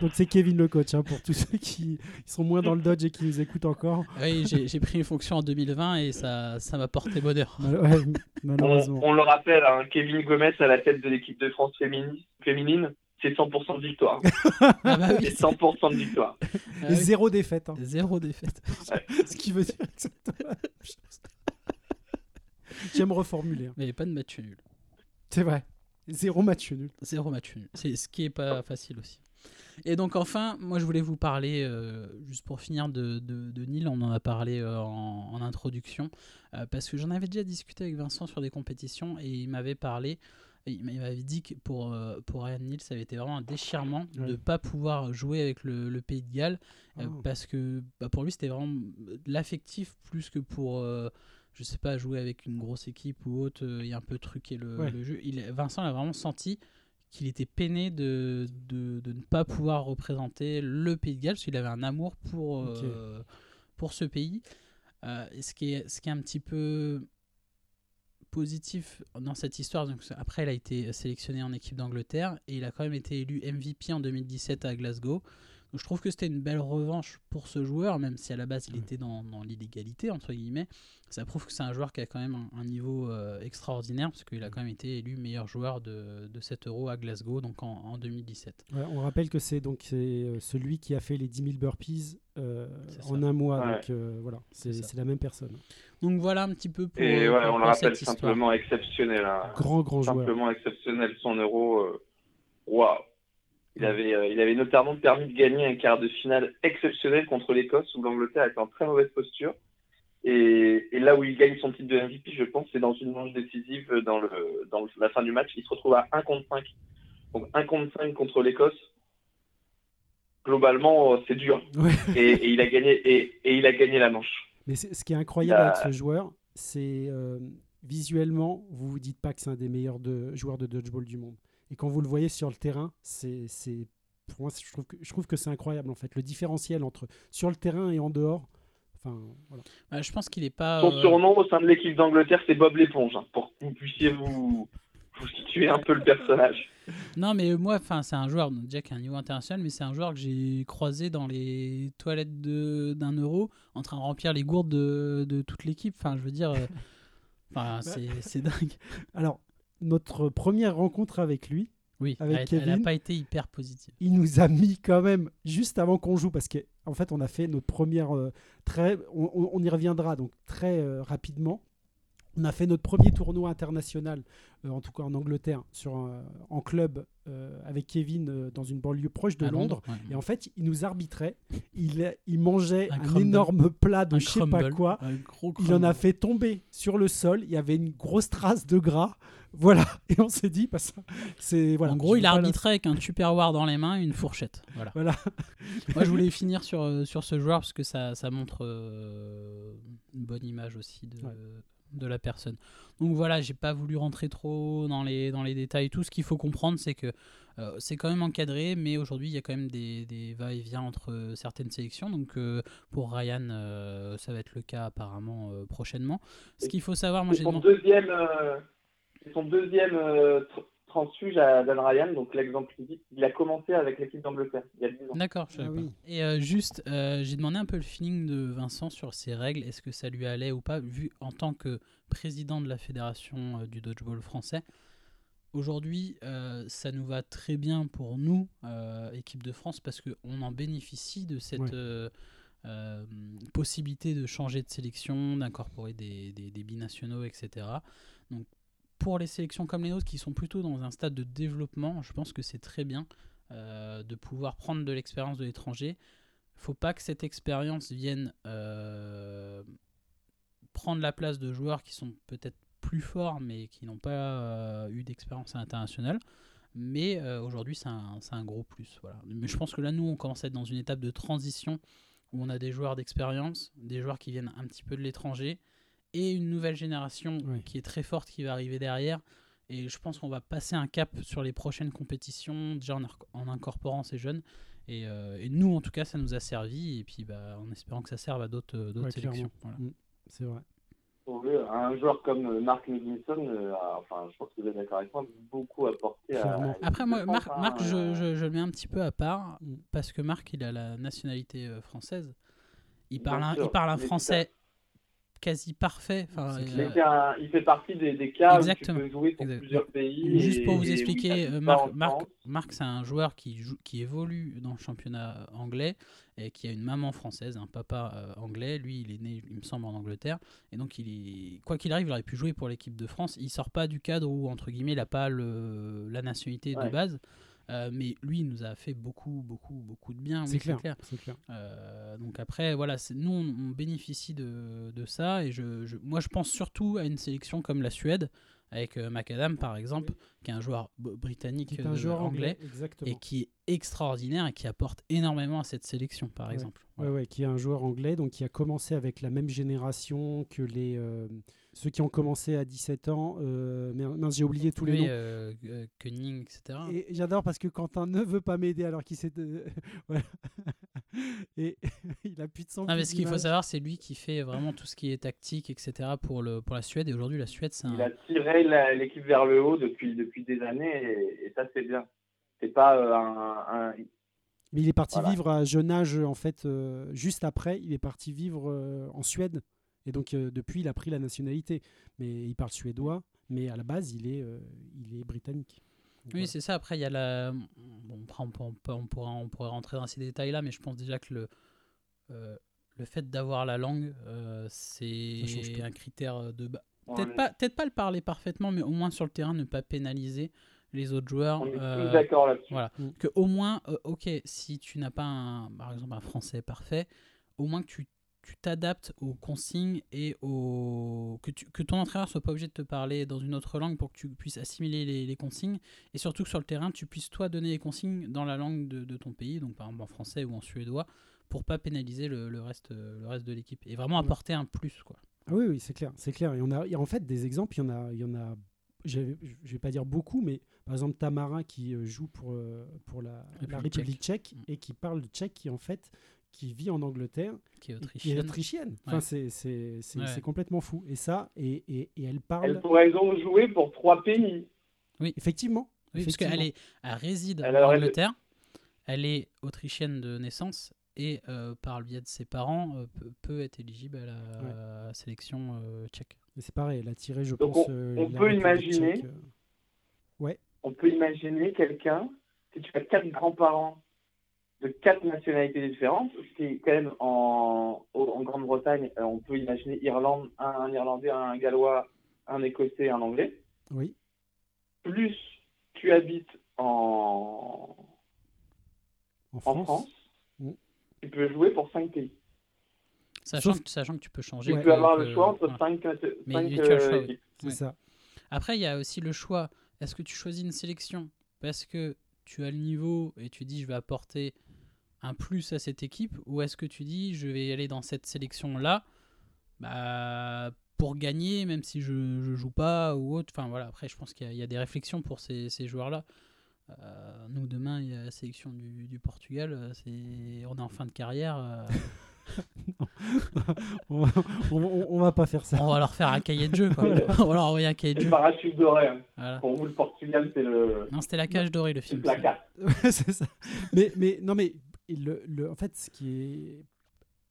Donc c'est Kevin le coach. hein, pour tous ceux qui sont moins dans le dodge et qui nous écoutent encore. Oui, j'ai pris une fonction en 2020 et ça ça m'a porté bonheur. Mal- ouais, On, malheureusement. on le rappelle, hein, Kevin Gomez à la tête de l'équipe de France fémini- féminine, c'est 100% de victoire. Ah bah oui, C'est 100% de victoire. ah oui, Zéro défaite. hein. zéro défaite. Ce qui veut dire exactement la même chose. J'aime reformuler. hein. Mais pas de match nul. C'est vrai. Zéro match nul. Zéro match nul. C'est ce qui est pas facile aussi. Et donc enfin, moi je voulais vous parler, euh, juste pour finir, de, de, de Nîmes, on en a parlé euh, en, en introduction, euh, parce que j'en avais déjà discuté avec Vincent sur des compétitions et il m'avait parlé, il m'avait dit que pour, euh, pour Ryan Nils, ça avait été vraiment un déchirement de ne pas pouvoir jouer avec le, le Pays de Galles, euh, Ah. parce que bah, pour lui c'était vraiment l'affectif plus que pour... euh, je sais pas, jouer avec une grosse équipe ou autre, euh, et un peu truquer le, Ouais. le jeu. Il, Vincent l'a vraiment senti qu'il était peiné de, de, de ne pas pouvoir représenter le Pays de Galles, parce qu'il avait un amour pour, pour ce pays. Ce, qui est, ce qui est un petit peu positif dans cette histoire, donc, après il a été sélectionné en équipe d'Angleterre, et il a quand même été élu MVP en 2017 à Glasgow. Donc je trouve que c'était une belle revanche pour ce joueur, même si à la base il Ouais. était dans, dans l'illégalité, entre guillemets. Ça prouve que c'est un joueur qui a quand même un, un niveau euh, extraordinaire, parce qu'il a quand même été élu meilleur joueur de, de cet euro à Glasgow, donc en, en 2017. Ouais, on rappelle que c'est donc c'est euh, celui qui a fait les 10 000 burpees euh, en un mois. Ouais. Donc euh, voilà, c'est la même personne. Donc voilà un petit peu pour, Et euh, ouais, pour- on le rappelle simplement exceptionnel. hein. Grand grand joueur. Simplement exceptionnel son euro. euh, Waouh il avait, euh, il avait notamment permis de gagner un quart de finale exceptionnel contre l'Écosse, où l'Angleterre était en très mauvaise posture. Et, et, là où il gagne son titre de MVP, je pense, c'est dans une manche décisive dans, le, dans la fin du match. Il se retrouve à 1 contre 5. Donc 1 contre 5 contre l'Écosse. Globalement, c'est dur. Ouais. Et, et, il a gagné, et, et il a gagné la manche. Mais ce qui est incroyable avec ce joueur, c'est euh, visuellement, vous vous dites pas que c'est un des meilleurs de, joueurs de dodgeball du monde. Et quand vous le voyez sur le terrain, c'est, pour moi, je trouve que, je trouve que c'est incroyable en fait. Le différentiel entre sur le terrain et en dehors. Enfin, voilà. Ouais, je pense qu'il est pas. Son euh, surnom au sein de l'équipe d'Angleterre, c'est Bob l'éponge, hein, pour que vous puissiez vous, vous situer un peu le personnage. Non, mais moi, enfin, c'est un joueur déjà qui a un niveau international, mais c'est un joueur que j'ai croisé dans les toilettes de- d'un euro en train de remplir les gourdes de, de toute l'équipe. Enfin, je veux dire, euh, enfin, c'est c'est dingue. Alors, notre première rencontre avec lui, Oui, Avec elle, elle a Kevin. pas été hyper positive. il nous a mis quand même juste avant qu'on joue parce qu'en en fait on a fait notre première euh, très on y reviendra donc très euh, rapidement on a fait notre premier tournoi international euh, en tout cas en Angleterre sur un- en club euh, avec Kevin euh, dans une banlieue proche de À Londres, ouais. et en fait il nous arbitrait il, il mangeait Un énorme plat de Un je sais pas quoi il en a fait tomber sur le sol il y avait une grosse trace de gras voilà et on s'est dit bah, c'est voilà en gros, il veux a pas arbitré avec un tupperware dans les mains et une fourchette. Voilà. Voilà. Moi, je voulais finir sur, sur ce joueur parce que ça, ça montre une bonne image aussi de, Ouais. De la personne. Donc voilà, j'ai pas voulu rentrer trop dans les, dans les détails. Tout ce qu'il faut comprendre, c'est que euh, c'est quand même encadré, mais aujourd'hui, il y a quand même des, des va-et-vient entre euh, certaines sélections. Donc euh, pour Ryan, euh, ça va être le cas apparemment prochainement. Ce qu'il faut savoir, moi C'est j'ai son demandé. deuxième, c'est son deuxième transfuge à Dan Ryan, donc l'exemple. Il a commencé avec l'équipe d'Angleterre il y a 10 ans. D'accord, je savais Ah pas. oui. Et euh, juste, euh, j'ai demandé un peu le feeling de Vincent sur ces règles. Est-ce que ça lui allait ou pas, vu en tant que président de la fédération euh, du dodgeball français? Aujourd'hui, euh, ça nous va très bien pour nous, euh, équipe de France, parce qu'on en bénéficie de cette Ouais. euh, euh, possibilité de changer de sélection, d'incorporer des, des, des binationaux, etc. Donc, pour les sélections comme les nôtres qui sont plutôt dans un stade de développement, je pense que c'est très bien euh, de pouvoir prendre de l'expérience de l'étranger. Faut pas que cette expérience vienne euh, prendre la place de joueurs qui sont peut-être plus forts mais qui n'ont pas euh, eu d'expérience internationale. Mais aujourd'hui, c'est un, gros plus. Mais je pense que là, nous, on commence à être dans une étape de transition où on a des joueurs d'expérience, des joueurs qui viennent un petit peu de l'étranger et une nouvelle génération qui est très forte qui va arriver derrière. Et je pense qu'on va passer un cap sur les prochaines compétitions, déjà en, inc- en incorporant ces jeunes. Et, euh, et nous, en tout cas, ça nous a servi. Et puis, bah, en espérant que ça serve à d'autres euh, d'autres Ouais, sélections. Voilà. c'est vrai Pour eux, un joueur comme euh, Mark Levinson, euh, enfin, je pense que vous êtes d'accord avec moi, beaucoup apporté à. Après, moi, Marc, hein, Marc, je, euh, je- je le mets un petit peu à part Mm. parce que Marc, il a la nationalité française. Il parle, un, sûr, il parle un français quasi parfait. Enfin, euh, un- il fait partie des, des cas Exactement. où tu peux jouer pour plusieurs pays. Juste pour vous et expliquer, euh, Marc, c'est un joueur qui, joue, qui évolue dans le championnat anglais et qui a une maman française, un papa euh, anglais. Lui, il est né, il me semble, en Angleterre. Et donc, il est, quoi qu'il arrive, il aurait pu jouer pour l'équipe de France. Il sort pas du cadre où, entre guillemets, il n'a pas le, la nationalité de base. Euh, mais lui, il nous a fait beaucoup, beaucoup, beaucoup de bien. c'est oui, clair, euh, donc après, voilà, nous on, on bénéficie de, de ça et je, je- moi je pense surtout à une sélection comme la Suède avec euh, Macadam par exemple, qui est un joueur britannique est un euh, joueur anglais, et qui est extraordinaire et qui apporte énormément à cette sélection par Ouais. exemple. Ouais, ouais, qui est un joueur anglais, donc qui a commencé avec la même génération que les euh, ceux qui ont commencé à 17 ans. Euh, mince, j'ai oublié tous les Oui, noms. euh, euh, Koenig, etc. Et j'adore parce que Quentin ne veut pas m'aider alors qu'il s'est. voilà. Et il a plus de sang. Non, mais ce qu'il faut savoir, c'est lui qui fait vraiment tout ce qui est tactique, etc. pour, le, pour la Suède. Et aujourd'hui, la Suède, c'est un. Il a tiré l'équipe vers le haut depuis, depuis des années et, et ça c'est bien. C'est pas euh, un, un- Mais il est parti Voilà. vivre à jeune âge, en fait, euh, juste après, il est parti vivre euh, en Suède. Et donc, euh, depuis, il a pris la nationalité. Mais il parle suédois, mais à la base, il est, euh, il est britannique. Donc, Oui, voilà. c'est ça. Après, il y a la. Bon, après, on, peut- on, peut- on pourra, on pourrait rentrer dans ces détails-là, mais je pense déjà que le, euh, le fait d'avoir la langue, euh, c'est un critère de. Peut-être pas, peut pas le parler parfaitement, mais au moins sur le terrain, ne pas pénaliser les autres joueurs. On est euh, d'accord là-dessus. voilà. Mm. Que au moins, euh, ok, si tu n'as pas, un, par exemple, un français parfait, au moins que tu tu t'adaptes aux consignes et au que, tu, que ton entraîneur soit pas obligé de te parler dans une autre langue pour que tu puisses assimiler les, les consignes et surtout que sur le terrain tu puisses toi donner les consignes dans la langue de, de ton pays donc par exemple en français ou en suédois pour pas pénaliser le, le reste le reste de l'équipe et vraiment apporter un plus quoi Ah oui, oui, c'est clair, c'est clair. Et on a, il y a en fait des exemples, il y en a, il y en a. Je vais pas dire beaucoup, mais par exemple Tamara qui euh, joue pour euh, pour la, la République République tchèque Mm. et qui parle tchèque, qui en fait qui vit en Angleterre, qui est et qui est autrichienne. Enfin, Ouais. c'est c'est c'est Ouais. c'est complètement fou. Et ça, et, et, et elle Elle parle pourrait donc jouer pour trois pays. effectivement. oui parce qu'elle effectivement. est elle réside Elle en Angleterre elle est autrichienne de naissance et euh, par le biais de ses parents euh, peut, peut être éligible à la sélection euh, tchèque Mais c'est pareil, elle a tiré, je Donc pense. on- euh, on peut imaginer- tchèque, euh, On peut imaginer quelqu'un, si tu as quatre grands-parents de quatre nationalités différentes, ce qui est quand même en, Grande-Bretagne, euh, on peut imaginer Irlande, un, un Irlandais, un Gallois, un Écossais, un Anglais. Oui, Plus tu habites en, en en France. Mm. tu peux jouer pour cinq pays. sachant, Sauf- que, sachant que tu peux changer Tu peux avoir le choix entre voilà. cinq, euh, équipes. C'est Ouais. ça. Après, il y a aussi le choix. Est-ce que tu choisis une sélection? Parce que tu as le niveau et tu dis je vais apporter un plus à cette équipe ou est-ce que tu dis je vais aller dans cette sélection-là bah, pour gagner même si je ne joue pas ou autre. Enfin voilà, après je pense qu'il y, a- il y a des réflexions pour ces, ces joueurs-là. Euh, nous demain il y a la sélection du, du Portugal, euh, c'est on est en fin de carrière, euh, on, va, on- on va pas faire ça. on va leur faire un cahier de jeu quoi. on va leur envoyer un cahier de C'est jeu. le parachute doré. hein. Voilà. Pour vous, le Portugal, c'est le, Non, c'était la cage dorée le film. c'est ça. Mais, mais non, mais le, le- en fait, ce qui est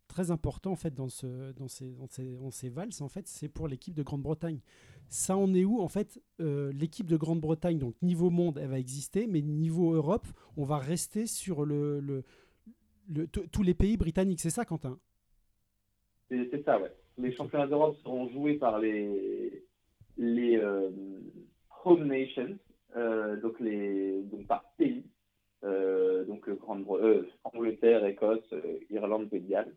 très important en fait dans ce dans ces dans ces, dans ces valses en fait, c'est pour l'équipe de Grande-Bretagne. Ça en est où en fait euh, l'équipe de Grande-Bretagne donc niveau monde elle va exister, mais niveau Europe on va rester sur le, le, le- t- tous les pays britanniques. C'est ça, Quentin? C'est ça, ouais. Les championnats d'Europe seront joués par les, les euh, home nations, euh, donc, les, donc par pays, donc euh, Grande euh, Angleterre, Écosse, euh, Irlande, Pays de Galles.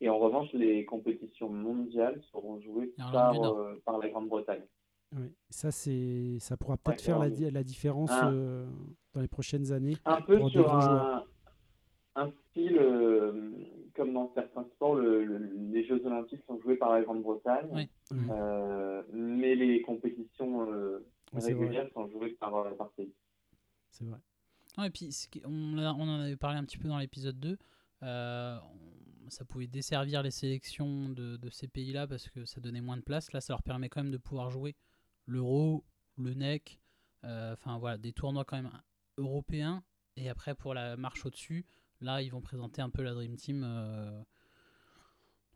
Et en revanche, les compétitions mondiales seront jouées par, euh, la Grande-Bretagne. Oui. Ça c'est ça pourra peut-être Ouais, faire la, alors, di- la différence Ah. euh, dans les prochaines années. Un peu sur un, un style, euh, comme dans certains sports, le- le- les Jeux Olympiques sont joués par la Grande-Bretagne. Oui. Euh, mais les compétitions euh, Ouais, régulières sont jouées par, euh, par pays. C'est vrai. Ouais, et puis on, on en avait parlé un petit peu dans l'épisode 2. euh, ça pouvait desservir les sélections de, ces pays-là parce que ça donnait moins de place. Là, ça leur permet quand même de pouvoir jouer l'Euro, le NEC, euh, enfin voilà, des tournois quand même européens. Et après, pour la marche au-dessus, là, ils vont présenter un peu la Dream Team. euh,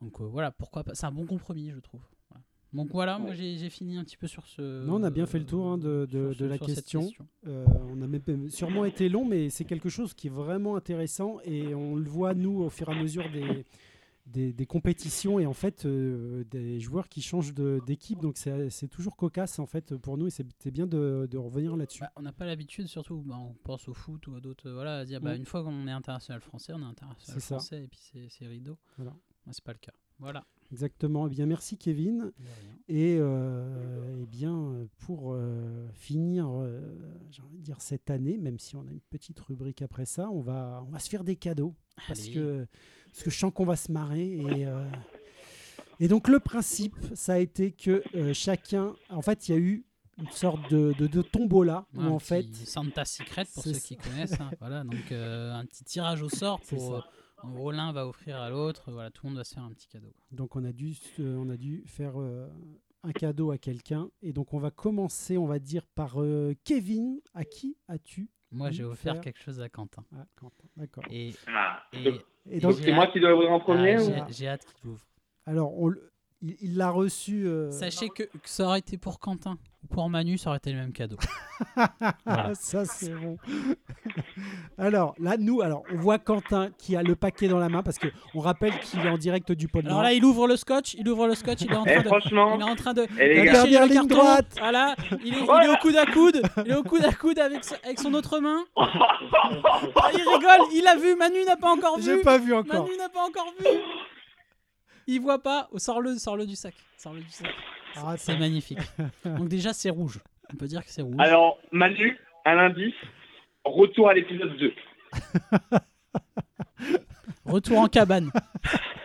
donc voilà, pourquoi pas. C'est un bon compromis, je trouve. Donc voilà, moi j'ai fini un petit peu sur ce. Non, on a bien fait le tour, hein, de- de- sur ce- de la question. Euh, on a même sûrement été long, mais c'est quelque chose qui est vraiment intéressant et on le voit nous au fur et à mesure des, des, des compétitions et en fait euh, des joueurs qui changent d'équipe. Donc c'est toujours cocasse en fait pour nous et c'est bien de, de revenir là-dessus. Bah, on n'a pas l'habitude, surtout bah, on pense au foot ou à d'autres, voilà, à dire bah, Mm. une fois qu'on est international français, on est international ça. français et puis c'est rideau. Voilà. C'est pas le cas. Voilà. Exactement. Eh bien, merci Kevin. Et euh, eh bien, pour euh, finir, euh, j'ai envie de dire cette année, même si on a une petite rubrique après ça, on va, on va se faire des cadeaux. Parce Allez. que, parce que je sens qu'on va se marrer. Et, et donc, le principe, ça a été que chacun. En fait, il y a eu une sorte de, de, de tombola où, Ouais, en fait. Santa Secret pour ceux qui connaissent. hein. voilà, donc un petit tirage au sort pour. En gros, l'un va offrir à l'autre. Voilà, tout le monde va se faire un petit cadeau. Donc, on a dû, on a dû faire euh, un cadeau à quelqu'un. Et donc, on va commencer, on va dire, par euh, Kevin. À qui as-tu Moi, j'ai offert faire. quelque chose à Quentin. Ah, Quentin, d'accord. Et, Ah, et, donc- Et donc donc, c'est moi qui dois ouvrir en premier ah, ou- j'ai- hâte qu'il l'ouvre. alors, on le- il il l'a reçu. euh, Sachez que, que ça aurait été pour Quentin ou pour Manu, ça aurait été le même cadeau. Voilà. ça, c'est bon. Alors là, nous, alors on voit Quentin qui a le paquet dans la main parce que on rappelle qu'il est en direct du pôle Alors Nord. là, il ouvre le scotch, il ouvre le scotch, il est en Eh, train de. franchement, Il est en train de. eh, les de gars, Dernière ligne droite. Voilà, il est, il est au coude à coude. Il est au coude à coude avec, sa- avec son autre main. Ah, il rigole, il a vu. Manu n'a pas encore vu. J'ai pas vu encore. Manu n'a pas encore vu. Il voit pas. Oh, sors-le, sors-le du sac. Sors-le du sac. Ah, C'est magnifique. Donc déjà, c'est rouge. On peut dire que c'est rouge. Alors, Manu, un indice, retour à l'épisode 2. Retour en cabane.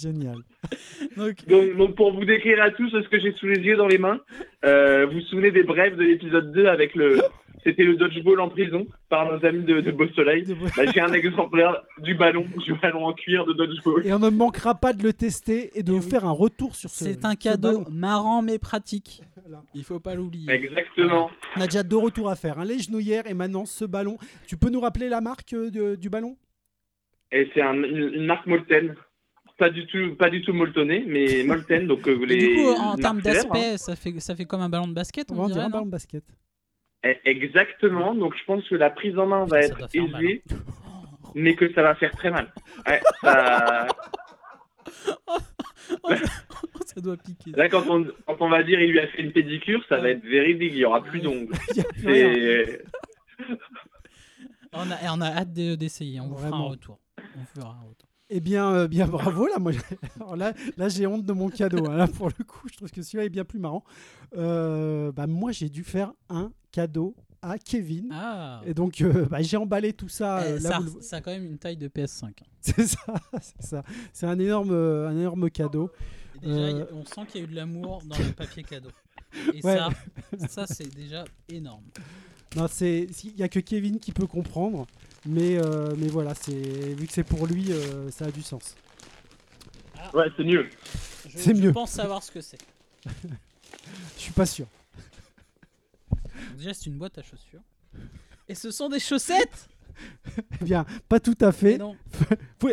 Génial. Donc, Donc, donc, pour vous décrire à tous ce que j'ai sous les yeux dans les mains, euh, vous vous souvenez des brèves de l'épisode 2 avec le... C'était le dodgeball en prison par nos amis de, de Beau Soleil. Bah, j'ai un exemplaire du ballon, du ballon en cuir de dodgeball. Et on ne manquera pas de le tester et de vous faire un retour sur ce. c'est un cadeau marrant mais pratique. Il faut pas l'oublier. Exactement. On a déjà deux retours à faire. hein. Les genouillères et maintenant ce ballon. Tu peux nous rappeler la marque euh, de- du ballon? Et c'est un- une, une marque Molten. Pas du tout, pas du tout moltonné, mais Molten. Donc, euh, Et les. du coup, en termes célèbre, hein. d'aspect, ça fait, ça fait comme un ballon de basket, On on dirait, dire un ballon de basket. Eh, Exactement. Donc, je pense que la prise en main va Ça être aisée, mais que ça va faire très mal. Ouais, ça- ça doit piquer. Là, quand on, quand on va dire il lui a fait une pédicure, ça va être véridique. Il y aura plus d'ongles. C'est- On a, on a hâte de- d'essayer, on vous fera un retour. On fera un retour. Eh bien, euh, bien bravo là. Moi, là, là j'ai honte de mon cadeau. hein. Là, pour le coup, je trouve que celui-là est bien plus marrant. Euh, bah, moi, j'ai dû faire un cadeau à Kevin. Ah Et donc, euh, bah, j'ai emballé tout ça. Eh, là, ça, vous le- ça a quand même une taille de PS5. hein. C'est ça, c'est ça. C'est un énorme, un énorme cadeau. Et déjà, on sent qu'il y a eu de l'amour dans le papier cadeau. Et Ouais. ça, ça c'est déjà énorme. Non, c'est, il y a que Kevin qui peut comprendre, mais, euh, mais voilà, c'est vu que c'est pour lui, euh, ça a du sens. Ouais, c'est mieux. Je, C'est je mieux. pense savoir ce que c'est. Je suis pas sûr. Donc déjà, c'est une boîte à chaussures. Et ce sont des chaussettes Eh bien, pas tout à fait. non.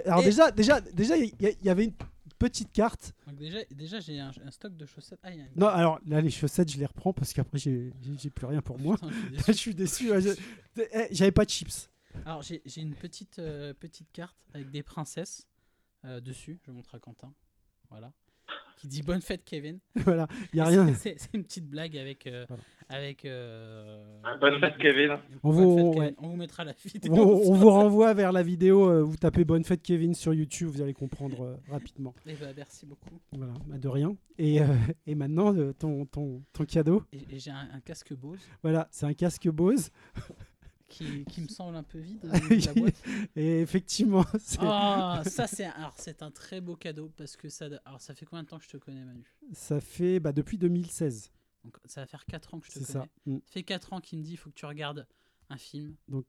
Alors Et- déjà, déjà, déjà, il y, avait une petite carte. Donc déjà, déjà j'ai un, un stock de chaussettes. Ah, il y a une- Non, alors là, les chaussettes, je les reprends parce qu'après, j'ai, plus rien pour moi. Putain, je suis déçu. je je- eh, J'avais pas de chips. Alors j'ai une petite, euh, petite carte avec des princesses euh, dessus. Je montre à Quentin. Voilà. Qui dit bonne fête Kevin. voilà, il y a Et rien. c'est- une petite blague avec. euh, Voilà. avec euh, Bonne fête, Kevin. On Bonne vous- fête, Kevin. ouais. On vous mettra la vidéo. On, on vous renvoie vers la vidéo. euh, vous tapez Bonne fête Kevin sur YouTube, vous allez comprendre euh, rapidement. Eh ben, merci beaucoup. Voilà, bah, de rien. Et, euh, et maintenant, euh, ton, ton, ton cadeau, Et, et j'ai un, un casque Bose voilà, c'est un casque Bose. qui, qui me semble un peu vide la boîte. Et effectivement, c'est- Ah, ça c'est un, un très beau cadeau parce que ça alors ça fait combien de temps que je te connais Manu? Ça fait bah, depuis 2016. Donc ça va faire 4 ans que je te connais. ça. Mm. Ça fait 4 ans qu'il me dit il faut que tu regardes un film. L-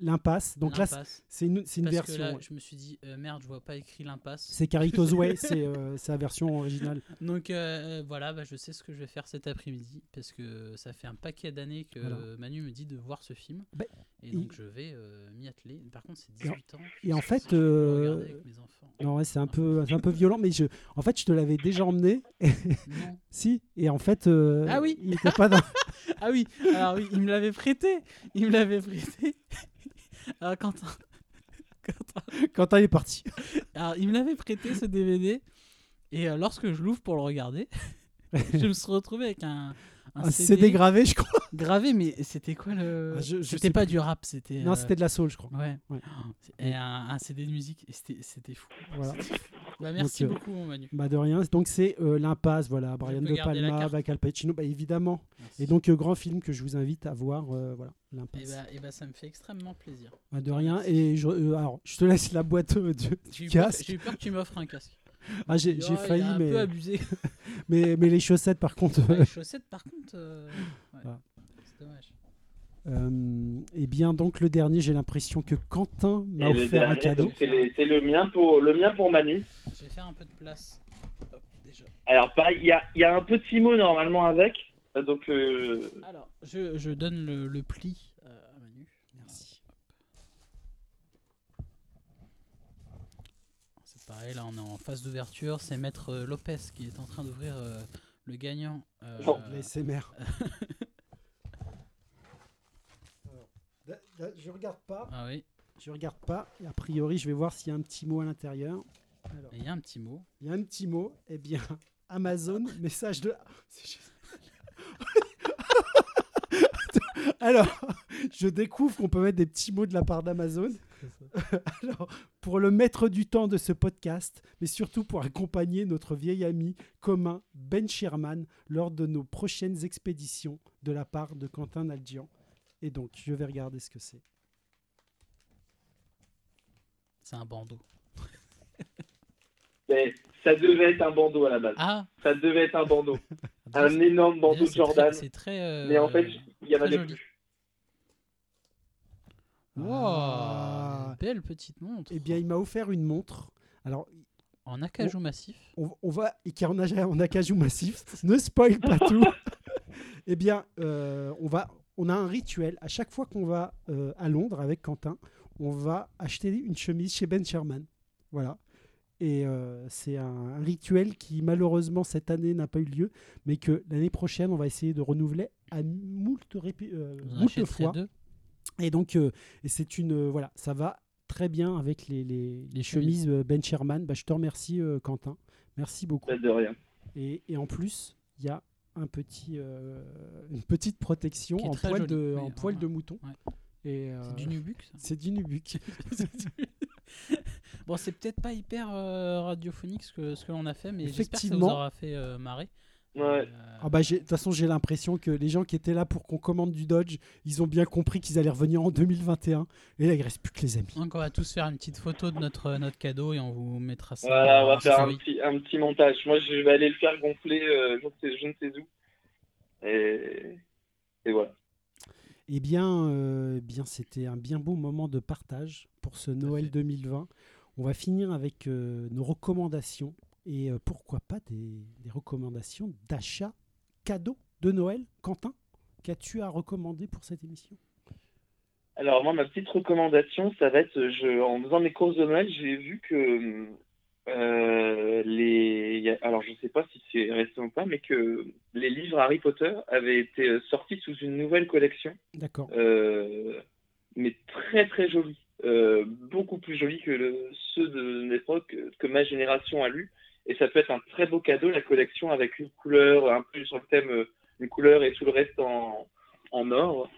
L'impasse. Donc là, c'est- une, une parce version. que là ouais. je me suis dit euh, merde, je vois pas écrit l'impasse. C'est Carito's Way, c'est euh, la version originale. Donc euh, voilà, bah, je sais ce que je vais faire cet après-midi parce que ça fait un paquet d'années que Voilà. Manu me dit de voir ce film. Bah, et donc je vais euh, m'y atteler. Par contre, c'est Et en- 18 ans. je et en fait, euh, avec mes enfants. Non, ouais, c'est un peu, un peu violent, mais je, en fait, je te l'avais déjà emmené. Non. si, et en fait, euh, Ah oui. il était pas dans. Ah oui, alors oui, il me l'avait prêté. Il me l'avait prêté. Alors Quentin. Quentin. Elle est partie. Alors il me l'avait prêté ce DVD. Et euh, lorsque je l'ouvre pour le regarder, je me suis retrouvé avec un, un Un CD, CD gravé, je crois. gravé, mais c'était quoi le. Ah, c'était pas plus. du rap, c'était. Non, euh, c'était de la soul, je crois. Ouais. Ouais. Et un, un CD de musique. C'était fou. Voilà. Bah, merci Donc, euh, beaucoup, mon Manu. Bah de rien. Donc c'est euh, l'impasse, voilà, Brian De Palma, avec Al Pacino, bah évidemment. Merci. Et donc grand film que je vous invite à voir, voilà, Et l'impasse. bah, et bah, ça me fait extrêmement plaisir. Bah, de rien. Et je, alors, je te laisse la boîte du casque. j'ai eu peur que tu m'offres un casque. Ah, j'ai Oh, il failli, a un mais, peu abusé. mais mais les chaussettes, par contre. Ouais, les chaussettes, par contre. euh, ouais. Voilà. C'est dommage. Euh, et bien donc le dernier, j'ai l'impression que Quentin m'a offert un dernier, cadeau. donc, C'est le mien pour le mien pour Manu. Je vais faire un peu de place. Hop, déjà. Alors pareil, il y a, il y a un petit mot normalement avec. euh, Donc euh, Alors, je, je donne le, le pli euh, à Manu. Merci. C'est pareil, là on est en phase d'ouverture. C'est Maître euh, Lopez qui est en train d'ouvrir euh, le gagnant. euh. Là, je regarde pas. Ah oui, Je regarde pas. Et a priori, je vais voir s'il y a un petit mot à l'intérieur. Il y a un petit mot. il y a un petit mot. Eh bien, Amazon, message de. Alors, je découvre qu'on peut mettre des petits mots de la part d'Amazon. Alors, pour le maître du temps de ce podcast, mais surtout pour accompagner notre vieil ami commun Ben Sherman lors de nos prochaines expéditions de la part de Quentin Naldian. Et donc, je vais regarder ce que c'est. C'est un bandeau. Mais ça devait être un bandeau à la base. Ah Ça devait être un bandeau. un énorme bandeau déjà, de Jordan. C'est très. euh, Mais en fait, il y en avait joli. plus. Wow, belle petite montre. Eh bien, il m'a offert une montre. Alors, En acajou massif. on, on va et qui est en, en acajou massif. ne spoil pas tout. eh bien, euh, on va, on a un rituel. À chaque fois qu'on va euh, à Londres avec Quentin, on va acheter une chemise chez Ben Sherman. Voilà. Et euh, c'est un, un rituel qui malheureusement cette année n'a pas eu lieu, mais que l'année prochaine on va essayer de renouveler à moult, euh, moult fois. deux. Et donc, euh, et c'est une, euh, voilà, ça va très bien avec les, les, Les chemises euh, Ben Sherman. Bah, je te remercie, euh, Quentin. Merci beaucoup. Pas de rien. Et, et en plus, il y a un petit, euh, une petite protection en poil, de, oui, en poil ouais. de mouton. Ouais. Et, euh, C'est du Nubuck. ça C'est du Nubuck. bon, c'est peut-être pas hyper euh, radiophonique ce que, ce que l'on a fait, mais j'espère que ça vous aura fait euh, marrer. Ouais. Euh, Ah bah, de toute façon, j'ai l'impression que les gens qui étaient là pour qu'on commande du Dodge, ils ont bien compris qu'ils allaient revenir en 2021. Et là, il reste plus que les amis. donc on va tous faire une petite photo de notre, notre cadeau et on vous mettra ça. Voilà, on va faire un petit, un petit montage. Moi, je vais aller le faire gonfler, euh, je, ne sais, je ne sais où. Et, et voilà. Eh bien, euh, eh bien c'était un bien beau moment de partage pour ce Noël fait. 2020. On va finir avec euh, nos recommandations et euh, pourquoi pas des, des recommandations d'achat cadeaux de Noël? Quentin, qu'as-tu à recommander pour cette émission? Alors moi, ma petite recommandation, ça va être, je, en faisant mes courses de Noël, j'ai vu que euh, les, alors je sais pas si c'est récent ou pas, mais que les livres Harry Potter avaient été euh, sortis sous une nouvelle collection, D'accord. euh, mais très très jolie, Euh, beaucoup plus jolie que le- ceux de l'époque que ma génération a lu, et ça peut être un très beau cadeau, la collection avec une couleur, un peu sur le thème, euh, une couleur et tout le reste en, en or.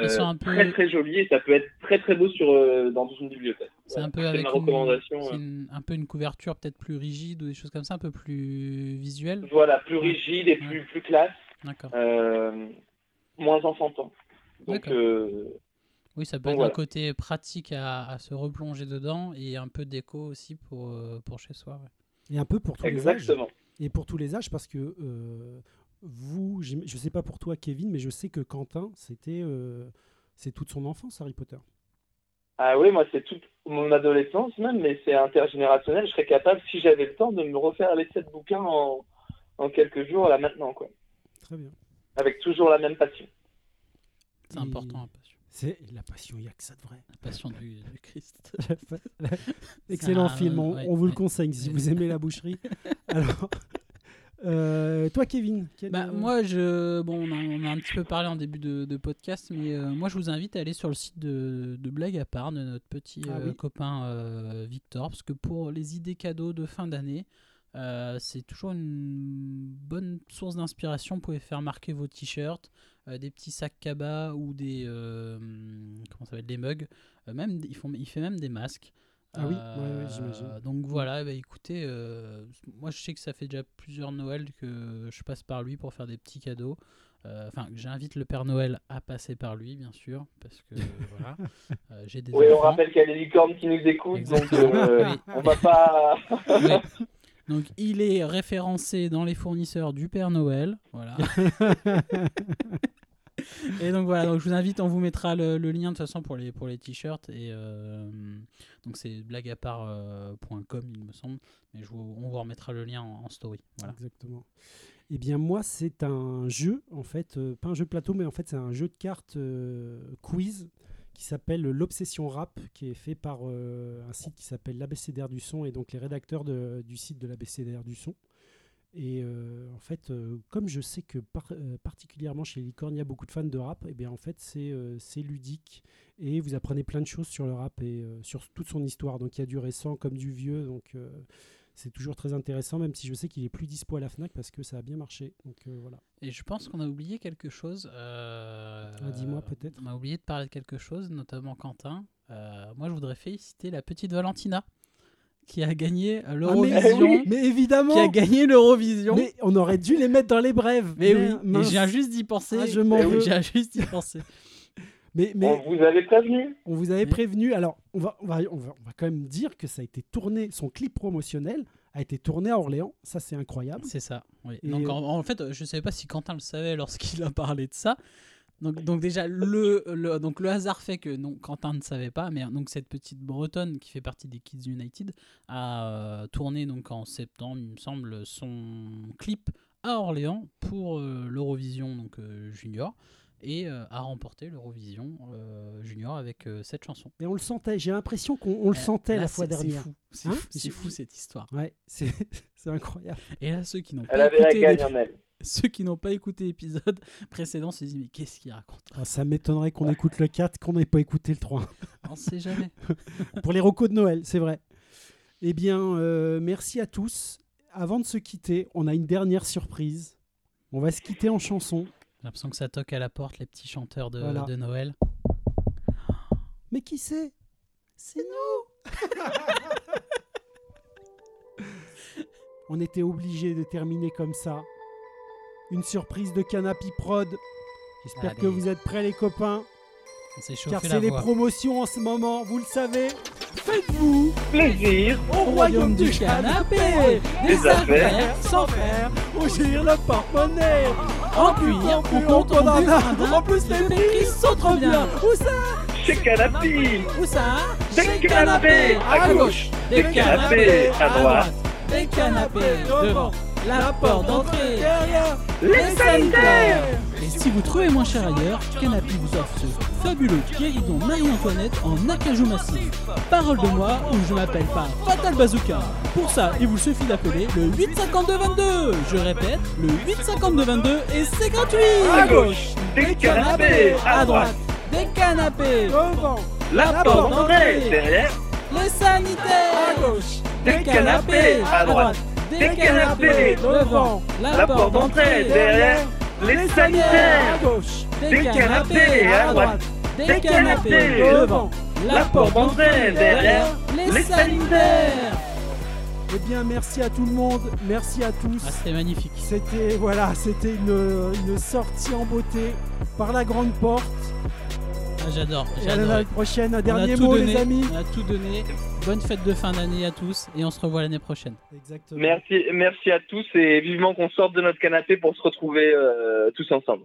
Ils sont Euh, un peu- Très très joli et ça peut être très très beau sur, euh, dans une bibliothèque. C'est un peu avec ma une, recommandation. c'est une- un peu une couverture peut-être plus rigide ou des choses comme ça, un peu plus visuelle. Voilà, plus rigide et plus, plus classe, D'accord. euh, moins enfantin. Donc, Oui, ça peut être voilà. un côté pratique à, à se replonger dedans et un peu déco aussi pour, pour chez soi. ouais. Et un peu pour tous les âges. exactement. Et pour tous les âges, parce que euh, vous, je sais pas pour toi, Kevin, mais je sais que Quentin, c'était euh, c'est toute son enfance, Harry Potter. Ah oui, moi, c'est toute mon adolescence même, mais c'est intergénérationnel. Je serais capable, si j'avais le temps, de me refaire les sept bouquins en, en quelques jours, là maintenant, quoi. Très bien. Avec toujours la même passion. C'est Et- important, passion. C'est la passion, il n'y a que ça de vrai. La passion du, du Christ. Excellent film, on, ouais, on vous le conseille si vous aimez la boucherie. Alors, euh, toi, Kevin, quel- Bah, moi, je, bon, on, a, on a un petit peu parlé en début de, de podcast, mais euh, moi, je vous invite à aller sur le site de, de Blague à part de notre petit Ah euh, oui. copain Victor, parce que pour les idées cadeaux de fin d'année, euh, c'est toujours une bonne source d'inspiration. Vous pouvez faire marquer vos t-shirts, euh, des petits sacs cabas ou des, euh, comment ça s'appelle, des mugs. Euh, même, ils font, il fait même des masques. Ah oui, Euh, ouais, ouais, j'imagine. Donc voilà, bah, écoutez, euh, moi je sais que ça fait déjà plusieurs Noëls que je passe par lui pour faire des petits cadeaux. Euh, Enfin, j'invite le Père Noël à passer par lui, bien sûr, parce que voilà, euh, j'ai des Oui, on rappelle qu'il y a les licornes qui nous écoutent, donc Exactement. euh, Oui. on va pas. Oui. Donc il est référencé dans les fournisseurs du Père Noël, voilà. et donc voilà, donc je vous invite, on vous mettra le, le lien de toute façon pour les pour les t-shirts et euh, donc c'est blagueapart.com il me semble, mais je vous, on vous remettra le lien en, en story. Voilà. Exactement. Eh bien, moi, c'est un jeu, en fait, euh, pas un jeu de plateau, mais en fait, c'est un jeu de cartes euh, quiz qui s'appelle l'Obsession Rap, qui est fait par euh, un site qui s'appelle l'ABCDR du son et donc les rédacteurs de- du site de l'ABCDR du son. Et euh, en fait, euh, comme je sais que par- particulièrement chez Licorne, il y a beaucoup de fans de rap, et bien en fait, c'est ludique et vous apprenez plein de choses sur le rap et sur toute son histoire. Donc il y a du récent comme du vieux, donc c'est toujours très intéressant, même si je sais qu'il est plus dispo à la Fnac parce que ça a bien marché. Donc euh, voilà. Et je pense qu'on a oublié quelque chose. euh, Ah, dis-moi, peut-être. On a oublié de parler de quelque chose, notamment Quentin. Euh, moi, je voudrais féliciter la petite Valentina qui a gagné Ah, mais, l'Eurovision. mais évidemment, qui a gagné l'Eurovision. mais on aurait dû les mettre dans les brèves. Mais oui, je viens juste d'y penser. Ah, je m'en viens juste d'y penser. Mais, mais On vous avait prévenu On vous avait prévenu. Alors, on va, on, va, on, va, on va quand même dire que ça a été tourné, son clip promotionnel a été tourné à Orléans. Ça, c'est incroyable. C'est ça. oui. Donc euh, en, en fait, je ne savais pas si Quentin le savait lorsqu'il a parlé de ça. Donc, donc déjà, le, le- donc le hasard fait que non, Quentin ne savait pas, mais donc cette petite bretonne qui fait partie des Kids United a euh, tourné donc en septembre, il me semble, son clip à Orléans pour euh, l'Eurovision donc euh, junior et euh, a remporté l'Eurovision euh, junior avec euh, cette chanson. Et on le sentait. J'ai l'impression qu'on on le Euh, sentait là, la fois c'est dernière. fou. C'est Hein fou, c'est J'ai- fou cette histoire. Ouais, c'est incroyable. Et là, ceux qui n'ont pas la écouté ceux qui n'ont pas écouté l'épisode précédent se disent mais qu'est-ce qu'il raconte? Ah, ça m'étonnerait qu'on écoute le 4, qu'on n'ait pas écouté le 3. On sait jamais. Pour les recos de Noël, c'est vrai. Eh bien, euh, merci à tous. Avant de se quitter, on a une dernière surprise. On va se quitter en chanson. J'ai l'impression que ça toque à la porte les petits chanteurs de, Voilà. de Noël. Mais qui c'est? C'est nous On était obligé de terminer comme ça. Une surprise de Canapy Prod. J'espère que vous êtes prêts les copains. On s'est Car c'est les voix. promotions en ce moment, vous le savez. Faites-vous Plaisir au royaume du canapé Des affaires sans faire rougir le porte-monnaie. En cuir, on on en plus, les prix sont trop bien. Où ça Chez Canapi. Où ça Des canapés à gauche. Des canapés à droite. Des canapés devant. la porte d'entrée. Derrière. Les sanitaires Et si vous trouvez moins cher ailleurs, Canapé vous offre ce fabuleux guéridon Marie-Antoinette en acajou massif. Parole de moi où je m'appelle pas Fatal Bazooka. Pour ça, il vous suffit d'appeler le 85222. Je répète, le 85222 et c'est gratuit. À gauche Des canapés à droite Des canapés. Devant La porte d'entrée derrière Les sanitaires. à gauche Des canapés à droite Des canapés devant La porte d'entrée derrière Les sanitaires à gauche Des canapés à droite. Des canapés devant. La porte d'entrée derrière Les sanitaires. Eh bien, merci à tout le monde, merci à tous. Ah, c'était magnifique. C'était voilà, c'était une, une sortie en beauté par la grande porte. Ah, j'adore. Et à j'adore. l'année prochaine, un On a dernier tout mot, donné, les amis. On a tout donné. Bonne fête de fin d'année à tous et on se revoit l'année prochaine. Exactement. Merci, merci à tous et vivement qu'on sorte de notre canapé pour se retrouver euh, tous ensemble.